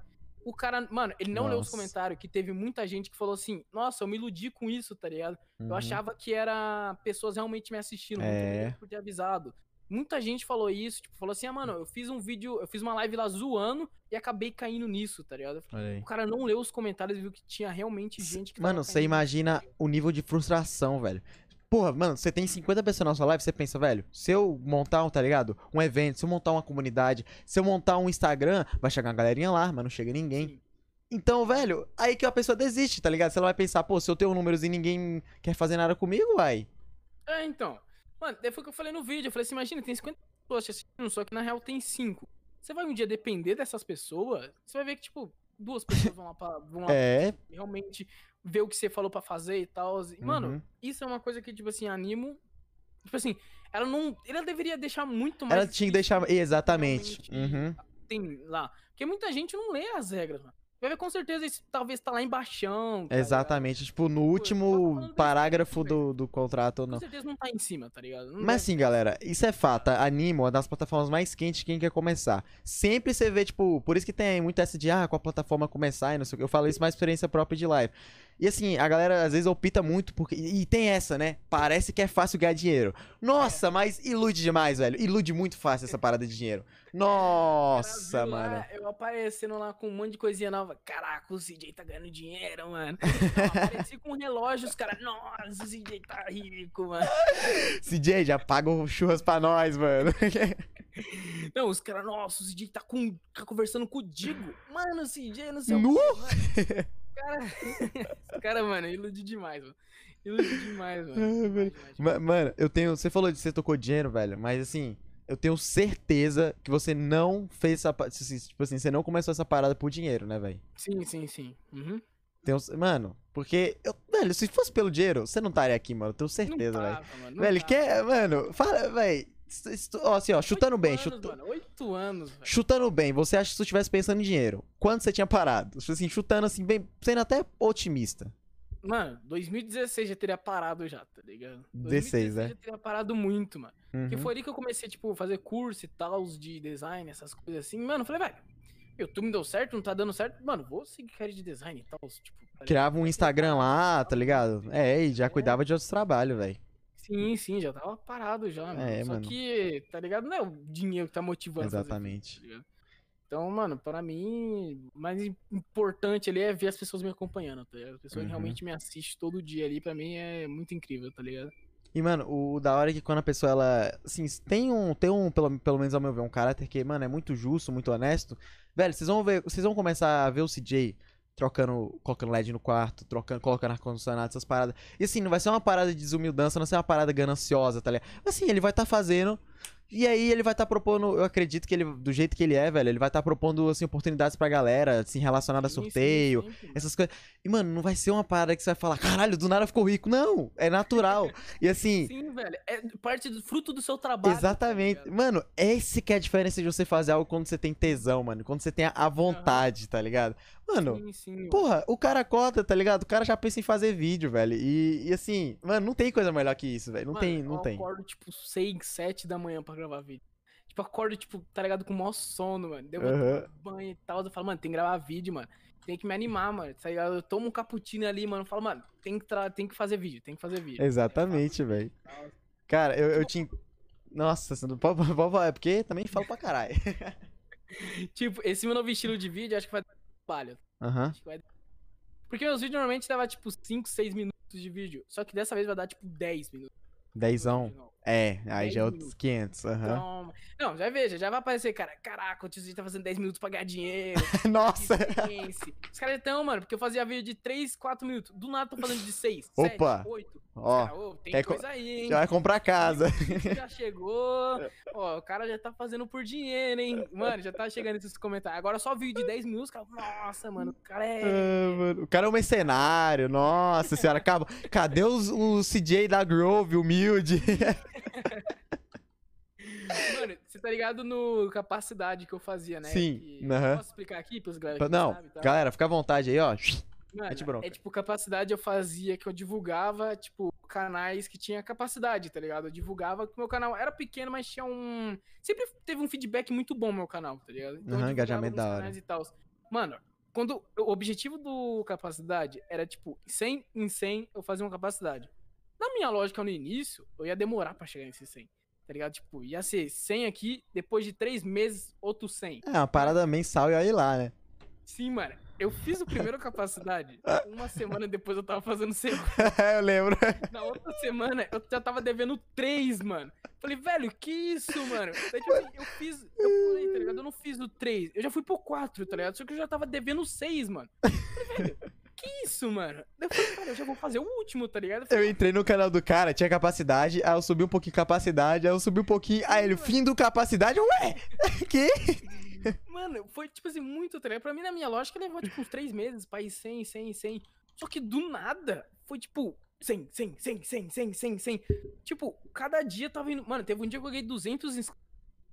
O cara, mano, ele não leu os Nossa. comentários, que teve muita gente que falou assim, nossa, eu me iludi com isso, tá ligado? Eu Uhum. achava que era pessoas realmente me assistindo, É. por ter avisado. Muita gente falou isso, tipo, falou assim, ah, mano, eu fiz um vídeo, eu fiz uma live lá zoando e acabei caindo nisso, tá ligado? O cara não leu os comentários e viu que tinha realmente gente que Mano, você imagina o nível de frustração, velho. Porra, mano, você tem 50 pessoas na sua live, você pensa, velho, se eu montar um, tá ligado? Um evento, se eu montar uma comunidade, se eu montar um Instagram, vai chegar uma galerinha lá, mas não chega ninguém. Então, velho, aí que a pessoa desiste, tá ligado? Se ela vai pensar, pô, se eu tenho números e ninguém quer fazer nada comigo, vai. É, então. Mano, daí foi o que eu falei no vídeo. Eu falei assim, imagina, tem 50 pessoas te assistindo, só que na real tem 5. Você vai um dia depender dessas pessoas, você vai ver que, tipo, duas pessoas vão lá pra. Vão lá É. realmente ver o que você falou pra fazer e tal. E, Mano, Uhum. isso é uma coisa que, tipo assim, animo. Tipo assim, ela não. Ela deveria deixar muito mais. Ela tinha que deixar. Exatamente. Uhum. Tem lá. Porque muita gente não lê as regras, mano. Vai ver com certeza isso talvez tá lá embaixo. Tá Exatamente. Tipo, no tava último parágrafo aqui, do, do contrato ou não. Com certeza não tá em cima, tá ligado? Não Mas deve- assim, galera, isso é fato. Animo é uma das plataformas mais quentes quem quer começar. Sempre você vê, tipo, por isso que tem muito essa de, ah, com a plataforma começar e não sei o que. Eu falo isso mais experiência própria de live. E assim, a galera às vezes opta muito porque. E tem essa, né? Parece que é fácil ganhar dinheiro. Nossa, mas ilude demais, velho. Ilude muito fácil essa parada de dinheiro. Nossa, mano. lá, eu aparecendo lá com um monte de coisinha nova. Caraca, o CJ tá ganhando dinheiro, mano. Eu apareci com um relógio, os caras, nossa, o CJ tá rico, mano. CJ, já paga o churras pra nós, mano. [laughs] Não, os caras, nossa, o CJ tá, com, tá conversando com o Digo. Mano, o CJ não sei o Nu? Cara, [laughs] esse cara, mano, ilude demais, mano. Ilude demais, mano. Velho. Mano, eu tenho. Você falou de você tocou dinheiro, velho, mas assim, eu tenho certeza que você não fez essa. Tipo assim, você não começou essa parada por dinheiro, né, velho? Sim, sim, sim. Uhum. Tenho- Mano, porque. Eu, velho, se fosse pelo dinheiro, você não estaria aqui, mano. Eu tenho certeza, velho. Velho, tava. quer. Mano, fala, velho. Assim, ó, chutando Oito bem, anos, chuta- Mano, oito anos, velho. chutando bem, você acha que se tu estivesse pensando em dinheiro, quando você tinha parado? Tipo Assim, chutando assim, bem, sendo até otimista. Mano, 2016 já teria parado já, tá ligado? 16, né? já teria parado muito, mano. Porque Uhum. foi ali que eu comecei, tipo, fazer curso e tal, de design, essas coisas assim. Mano, eu falei, velho, YouTube me deu certo, não tá dando certo. Mano, vou seguir carreira de design e tal. Tipo, tá? Criava um Instagram lá, tá ligado? É, e já cuidava de outros trabalhos, velho. Sim, sim, já tava parado já, mano. É, Só mano. que, tá ligado? Não é o dinheiro que tá motivando. a fazer Exatamente. tá? Então, mano, pra mim, o mais importante ali é ver as pessoas me acompanhando, tá ligado? As pessoas Uhum. realmente me assistem todo dia ali, pra mim é muito incrível, tá ligado? E, mano, o da hora é que quando a pessoa, ela. Assim, tem um. Tem um, pelo, pelo menos ao meu ver, um caráter que, mano, é muito justo, muito honesto. Velho, vocês vão ver. Vocês vão começar a ver o CJ trocando. Colocando LED no quarto, trocando, colocando ar-condicionado, essas paradas. E assim, não vai ser uma parada de desumildança, não vai ser uma parada gananciosa, tá ligado? Mas assim, ele vai estar fazendo. E aí ele vai estar propondo, eu acredito que ele, do jeito que ele é, velho, ele vai estar propondo, assim, oportunidades pra galera, assim, relacionada a Sim, sim, sorteio, sempre, mano. essas coisas. E, mano, não vai ser uma parada que você vai falar, caralho, do nada ficou rico. Não, é natural. E assim, Sim, velho. É parte do fruto do seu trabalho. tá exatamente. ligado? mano, esse que é a diferença de você fazer algo quando você tem tesão, mano. Quando você tem a- a vontade, tá ligado? Mano, sim, sim, porra, o cara cota, tá ligado? O cara já pensa em fazer vídeo, velho. E, e assim, mano, não tem coisa melhor que isso, velho. Não Mano, tem, não eu tem. acordo, tipo, 6, 7 da manhã pra gravar vídeo. Tipo, acordo, tipo, tá ligado? Com o maior sono, mano. Deu Aham. banho e tal. Eu falo, mano, tem que gravar vídeo, mano. Tem que me animar, mano. Tá ligado? Eu tomo um cappuccino ali, mano. Eu falo, mano, tem que, tra- tem que fazer vídeo, tem que fazer vídeo. Exatamente, velho. Cara, eu, eu tinha. Nossa, você não pode, [laughs] pode falar, é porque também falo pra caralho. [laughs] Tipo, esse meu novo estilo de vídeo, acho que vai trabalho. Aham. Vai- Porque meus vídeos normalmente dava, tipo, 5, 6 minutos de vídeo. Só que dessa vez vai dar, tipo, 10 minutos. Dezão. É, aí já é outros minutos. 500. Aham. Então, não, já veja, já vai aparecer, cara. Caraca, o tiozinho tá fazendo 10 minutos pra ganhar dinheiro. [laughs] Nossa! Os caras estão, mano, porque eu fazia vídeo de 3, 4 minutos. Do nada tô fazendo de 6, [laughs] Opa! 7, 8. Ó, tem quer co- coisa aí, hein? já vai comprar casa. Já chegou. [laughs] Ó, o cara já tá fazendo por dinheiro, hein? Mano, já tá chegando esses comentários. Agora só vídeo de 10 minutos, cara. Nossa, mano, o cara é. Ah, mano, O cara é um mercenário, nossa senhora. Acaba. Cadê os, o CJ da Grove, humilde? [laughs] Mano, você tá ligado no capacidade que eu fazia, né? Sim, Que- aham. Posso explicar aqui pros galera que Não, sabe, tá? galera, fica à vontade aí, ó. Mano, é tipo, capacidade eu fazia que eu divulgava, tipo, canais que tinha capacidade, tá ligado? Eu divulgava que meu canal era pequeno, mas tinha um. Sempre teve um feedback muito bom meu canal, tá ligado? Aham, divulgava engajamento da hora. E tals. Mano, quando. O objetivo do capacidade era, tipo, 100 em 100 eu fazia uma capacidade. Minha lógica no início, eu ia demorar pra chegar nesse 100. Tá ligado? Tipo, ia ser 100 aqui, depois de 3 meses, outro 100. É uma parada mensal e aí lá, né? Sim, mano. Eu fiz o primeiro capacidade, [laughs] uma semana depois eu tava fazendo o segundo. [laughs] eu lembro. [laughs] Na outra semana eu já tava devendo três, mano. Falei, velho, que isso, mano? Daí, tipo assim, eu fiz. Eu pulei, tá ligado? Eu não fiz o três. Eu já fui pro quatro, tá ligado? Só que eu já tava devendo seis, mano. Falei, velho, que isso, mano? Eu falei, cara, eu já vou fazer o último, tá ligado? Eu Eu falei, entrei no canal do cara, tinha capacidade, aí eu subi um pouquinho capacidade, aí eu subi um pouquinho, aí ele, fim do capacidade, ué? [laughs] Que? Mano, foi, tipo assim, muito, tá ligado? Pra mim, na minha lógica, levou, tipo, uns três meses pra ir 100, 100, 100. Só que do nada, foi, tipo, 100, 100, 100, 100, 100, 100, 100. Tipo, cada dia tava indo... Mano, teve um dia que eu ganhei 200 inscritos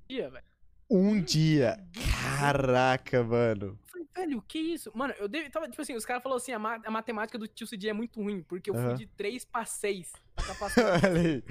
dia, velho. Um dia. 200. Caraca, mano. Eu velho, que isso? Mano, eu dei, tava, tipo assim, os caras falaram assim, a, ma- a matemática do tio CD é muito ruim, porque eu Aham. fui de 3 pra 6 na capacidade. Olha aí.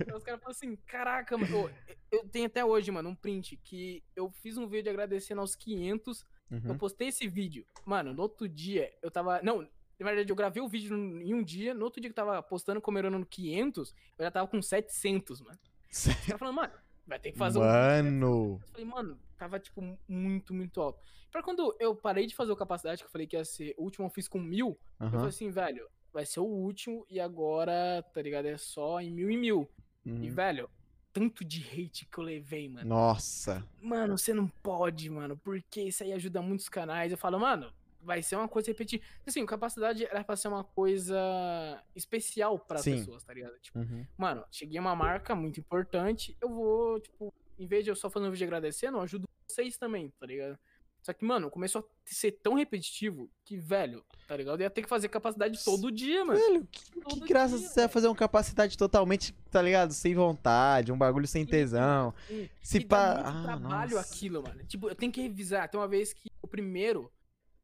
Então os caras falaram assim, caraca, mano, ô, eu tenho até hoje, mano, um print, que eu fiz um vídeo agradecendo aos 500, eu Uhum. postei esse vídeo, mano, no outro dia, eu tava, não, Na verdade, eu gravei o vídeo em um dia, no outro dia que eu tava postando, comemorando 500, eu já tava com 700, mano. Os caras [laughs] falando, mano, vai ter que fazer um vídeo, né? Mano. Eu falei, mano, tava, tipo, muito, muito alto. Pra quando eu parei de fazer o capacidade, que eu falei que ia ser o último, eu fiz com mil, eu Aham. falei assim, velho, vai ser o último e agora, tá ligado? É só em mil e mil. E, Hum. velho, tanto de hate que eu levei, mano. Nossa. Mano, você não pode, mano, porque isso aí ajuda muitos canais. Eu falo, mano, vai ser uma coisa repetida. Assim, capacidade era pra ser uma coisa especial para pessoas, tá ligado? Tipo, Uhum. mano, cheguei a uma marca muito importante, eu vou, tipo, em vez de eu só fazer um vídeo agradecendo, eu ajudo vocês também, tá ligado? Só que, mano, começou a ser tão repetitivo que, velho, tá ligado? Eu ia ter que fazer capacidade todo dia, mano. Velho, que, que graça dia, você vai fazer uma capacidade totalmente, tá ligado? Sem vontade, um bagulho sem tesão. Se pá. muito Ah, trabalho nossa. aquilo, mano. Tipo, eu tenho que revisar. Tem uma vez que o primeiro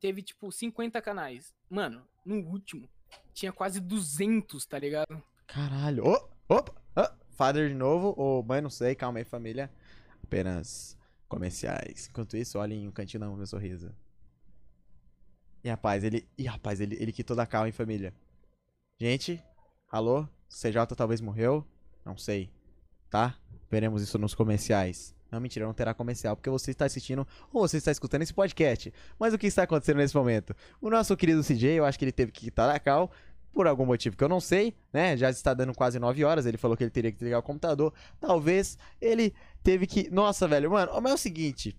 teve, tipo, 50 canais. Mano, no último tinha quase 200, tá ligado? Caralho. Ô, opa! ah, father de novo, ou mãe, não sei, calma aí, família. Apenas comerciais. Enquanto isso, olhem o cantinho do meu sorriso. E rapaz, ele. Ih, rapaz, ele, ele quitou da calma, hein, família. Gente, alô? CJ talvez morreu? Não sei. Tá? Veremos isso nos comerciais. Não, mentira, não terá comercial, porque você está assistindo ou você está escutando esse podcast. Mas o que está acontecendo nesse momento? O nosso querido CJ, eu acho que ele teve que quitar da cal, por algum motivo que eu não sei, né? Já está dando quase 9 horas, ele falou que ele teria que ligar o computador. Talvez ele teve que. Nossa, velho, mano, mas é o seguinte.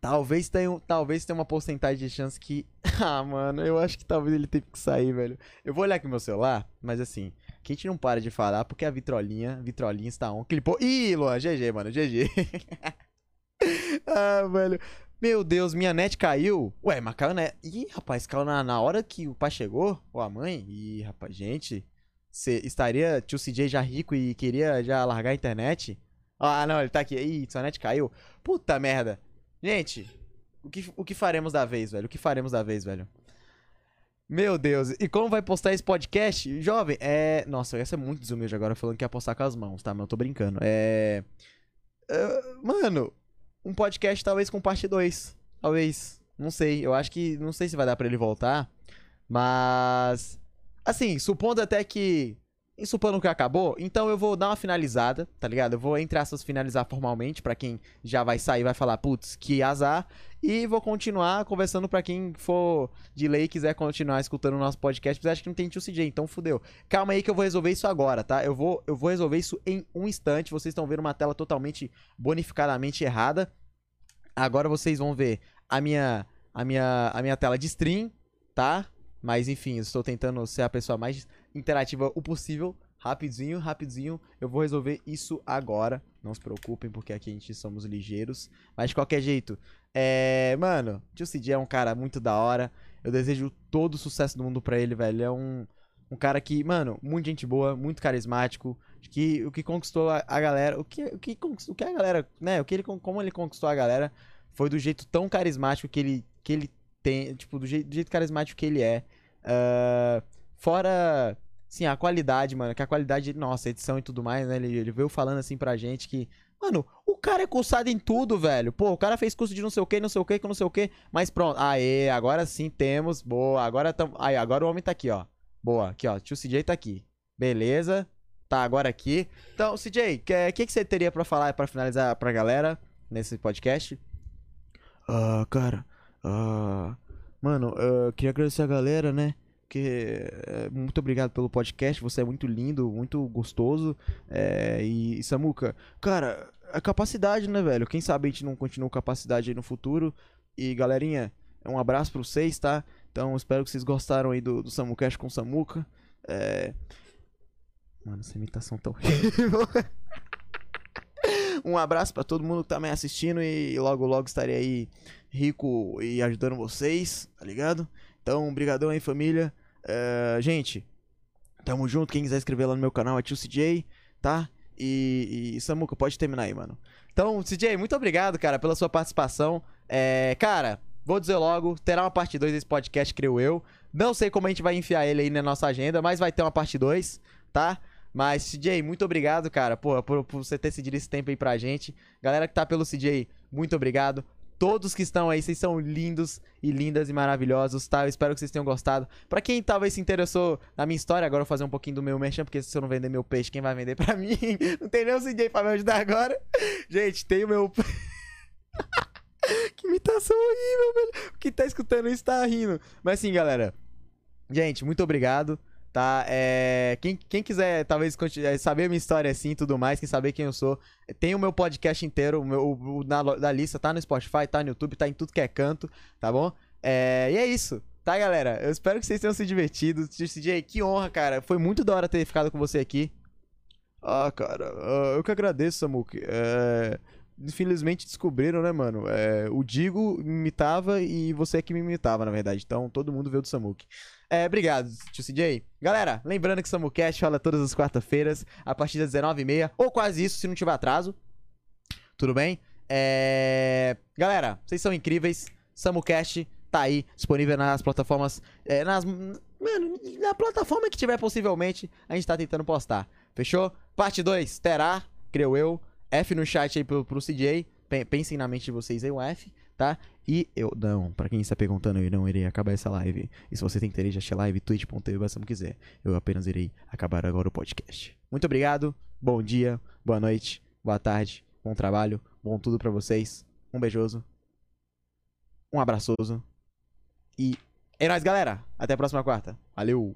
Talvez tenha, talvez tenha uma porcentagem de chance que. [laughs] Ah, mano, eu acho que talvez ele teve que sair, velho. Eu vou olhar aqui no meu celular, mas assim, que a gente não para de falar porque a vitrolinha, vitrolinha está on. Clipou. Ih, Luan, GG, mano, GG. [laughs] ah, velho. Meu Deus, minha net caiu. Ué, mas caiu, né? Ih, rapaz, caiu na, na hora que o pai chegou, ou a mãe. Ih, rapaz, gente. Você estaria tio CJ já rico e queria já largar a internet? Ah, não, ele tá aqui. Ih, sua net caiu. Puta merda. Gente, o que, o que faremos da vez, velho? O que faremos da vez, velho? Meu Deus, e como vai postar esse podcast? Jovem, é. Nossa, ia ser muito desumilde agora falando que ia postar com as mãos, tá? Mas eu tô brincando. É. é, Mano, um podcast talvez com parte 2. Talvez. Não sei. Eu acho que. Não sei se vai dar pra ele voltar. Mas. Assim, supondo até que. E supondo que acabou, então eu vou dar uma finalizada, tá ligado? Eu vou, entre aspas, finalizar formalmente, pra quem já vai sair vai falar, putz, que azar. E vou continuar conversando pra quem for de lei e quiser continuar escutando o nosso podcast, mas acho que não tem tio CJ, então fudeu. Calma aí que eu vou resolver isso agora, tá? Eu vou, eu vou resolver isso em um instante. Vocês estão vendo uma tela totalmente bonificadamente errada. Agora vocês vão ver a minha, a minha, a minha tela de stream, tá? Mas enfim, eu estou tentando ser a pessoa mais interativa o possível. Rapidinho, rapidinho. Eu vou resolver isso agora. Não se preocupem, porque aqui a gente somos ligeiros. Mas de qualquer jeito, é. Mano, Tio CJ é um cara muito da hora. Eu desejo todo o sucesso do mundo pra ele, velho. É um, um cara que, mano, muito gente boa, muito carismático. Que, o que conquistou a, a galera. O que, o, que o que a galera. Né? O que ele, como ele conquistou a galera foi do jeito tão carismático que ele, que ele tem. Tipo, do jeito, do jeito carismático que ele é. Ah, fora. Sim, a qualidade, mano. Que a qualidade, nossa, edição e tudo mais, né? Ele, ele veio falando assim pra gente que. Mano, o cara é cursado em tudo, velho. Pô, o cara fez curso de não sei o que, não sei o que, não sei o que. Mas pronto. Aê, agora sim temos. Boa. Agora tam... Aí, agora o homem tá aqui, ó. Boa. Aqui, ó. Tio CJ tá aqui. Beleza. Tá agora aqui. Então, CJ, o que, que, que você teria pra falar pra finalizar pra galera nesse podcast? Ah, cara. Ah. Mano, eu queria agradecer a galera, né? Que, é, muito obrigado pelo podcast. Você é muito lindo, muito gostoso. É, e, Samuca, cara, a capacidade, né, velho? Quem sabe a gente não continua capacidade aí no futuro. E galerinha, um abraço pra vocês, tá? Então espero que vocês gostaram aí do, do Samucast com Samuca. É... Mano, essa imitação tá horrível. [laughs] um abraço pra todo mundo que tá me assistindo e logo logo estarei aí rico e ajudando vocês, tá ligado? Então, brigadão aí, família. É, gente, tamo junto. Quem quiser inscrever lá no meu canal é tio CJ, tá? E, e Samuca, pode terminar aí, mano. Então, CJ, muito obrigado, cara, pela sua participação. É, cara, vou dizer logo, terá uma parte 2 desse podcast, creio eu. Não sei como a gente vai enfiar ele aí na nossa agenda, mas vai ter uma parte 2, tá? Mas, CJ, muito obrigado, cara, pô, por, por você ter cedido esse tempo aí pra gente. Galera que tá pelo CJ, muito obrigado. Todos que estão aí, vocês são lindos e lindas e maravilhosos, tá? Eu espero que vocês tenham gostado. Pra quem talvez se interessou na minha história, agora eu vou fazer um pouquinho do meu merchan, porque se eu não vender meu peixe, quem vai vender pra [laughs] mim? Não tem nem CJ pra me ajudar agora. Gente, tem o meu... [laughs] que imitação horrível, velho. Quem tá escutando isso tá rindo. Mas assim, galera. Gente, muito obrigado tá? É, quem, quem quiser, talvez, é, saber a minha história assim e tudo mais, quem saber quem eu sou, tem o meu podcast inteiro, o meu, o, na, na lista, tá no Spotify, tá no YouTube, tá em tudo que é canto, tá bom? É, e é isso, tá, galera? Eu espero que vocês tenham se divertido. DJ, que honra, cara. Foi muito da hora ter ficado com você aqui. Ah, cara, uh, eu que agradeço, Samuki. É infelizmente descobriram, né, mano? É, o Digo me imitava e você é que me imitava, na verdade. Então todo mundo veio do Samuki. É, obrigado, tio CJ. Galera, lembrando que o Samucast fala todas as quarta-feiras, a partir das 19h30, ou quase isso, se não tiver atraso. Tudo bem? É... Galera, vocês são incríveis. Samucast tá aí, disponível nas plataformas. É, nas. Mano, na plataforma que tiver possivelmente, a gente tá tentando postar. Fechou? Parte 2 terá, creio eu. F no chat aí pro, pro CJ. Pensem na mente de vocês aí, o F, tá? E eu, não, pra quem está perguntando, eu não irei acabar essa live. E se você tem interesse, assistir live, twitch.tv, se quiser. Eu apenas irei acabar agora o podcast. Muito obrigado, bom dia, boa noite, boa tarde, bom trabalho, bom tudo pra vocês. Um beijoso, um abraçoso. E é nóis, galera. Até a próxima quarta. Valeu!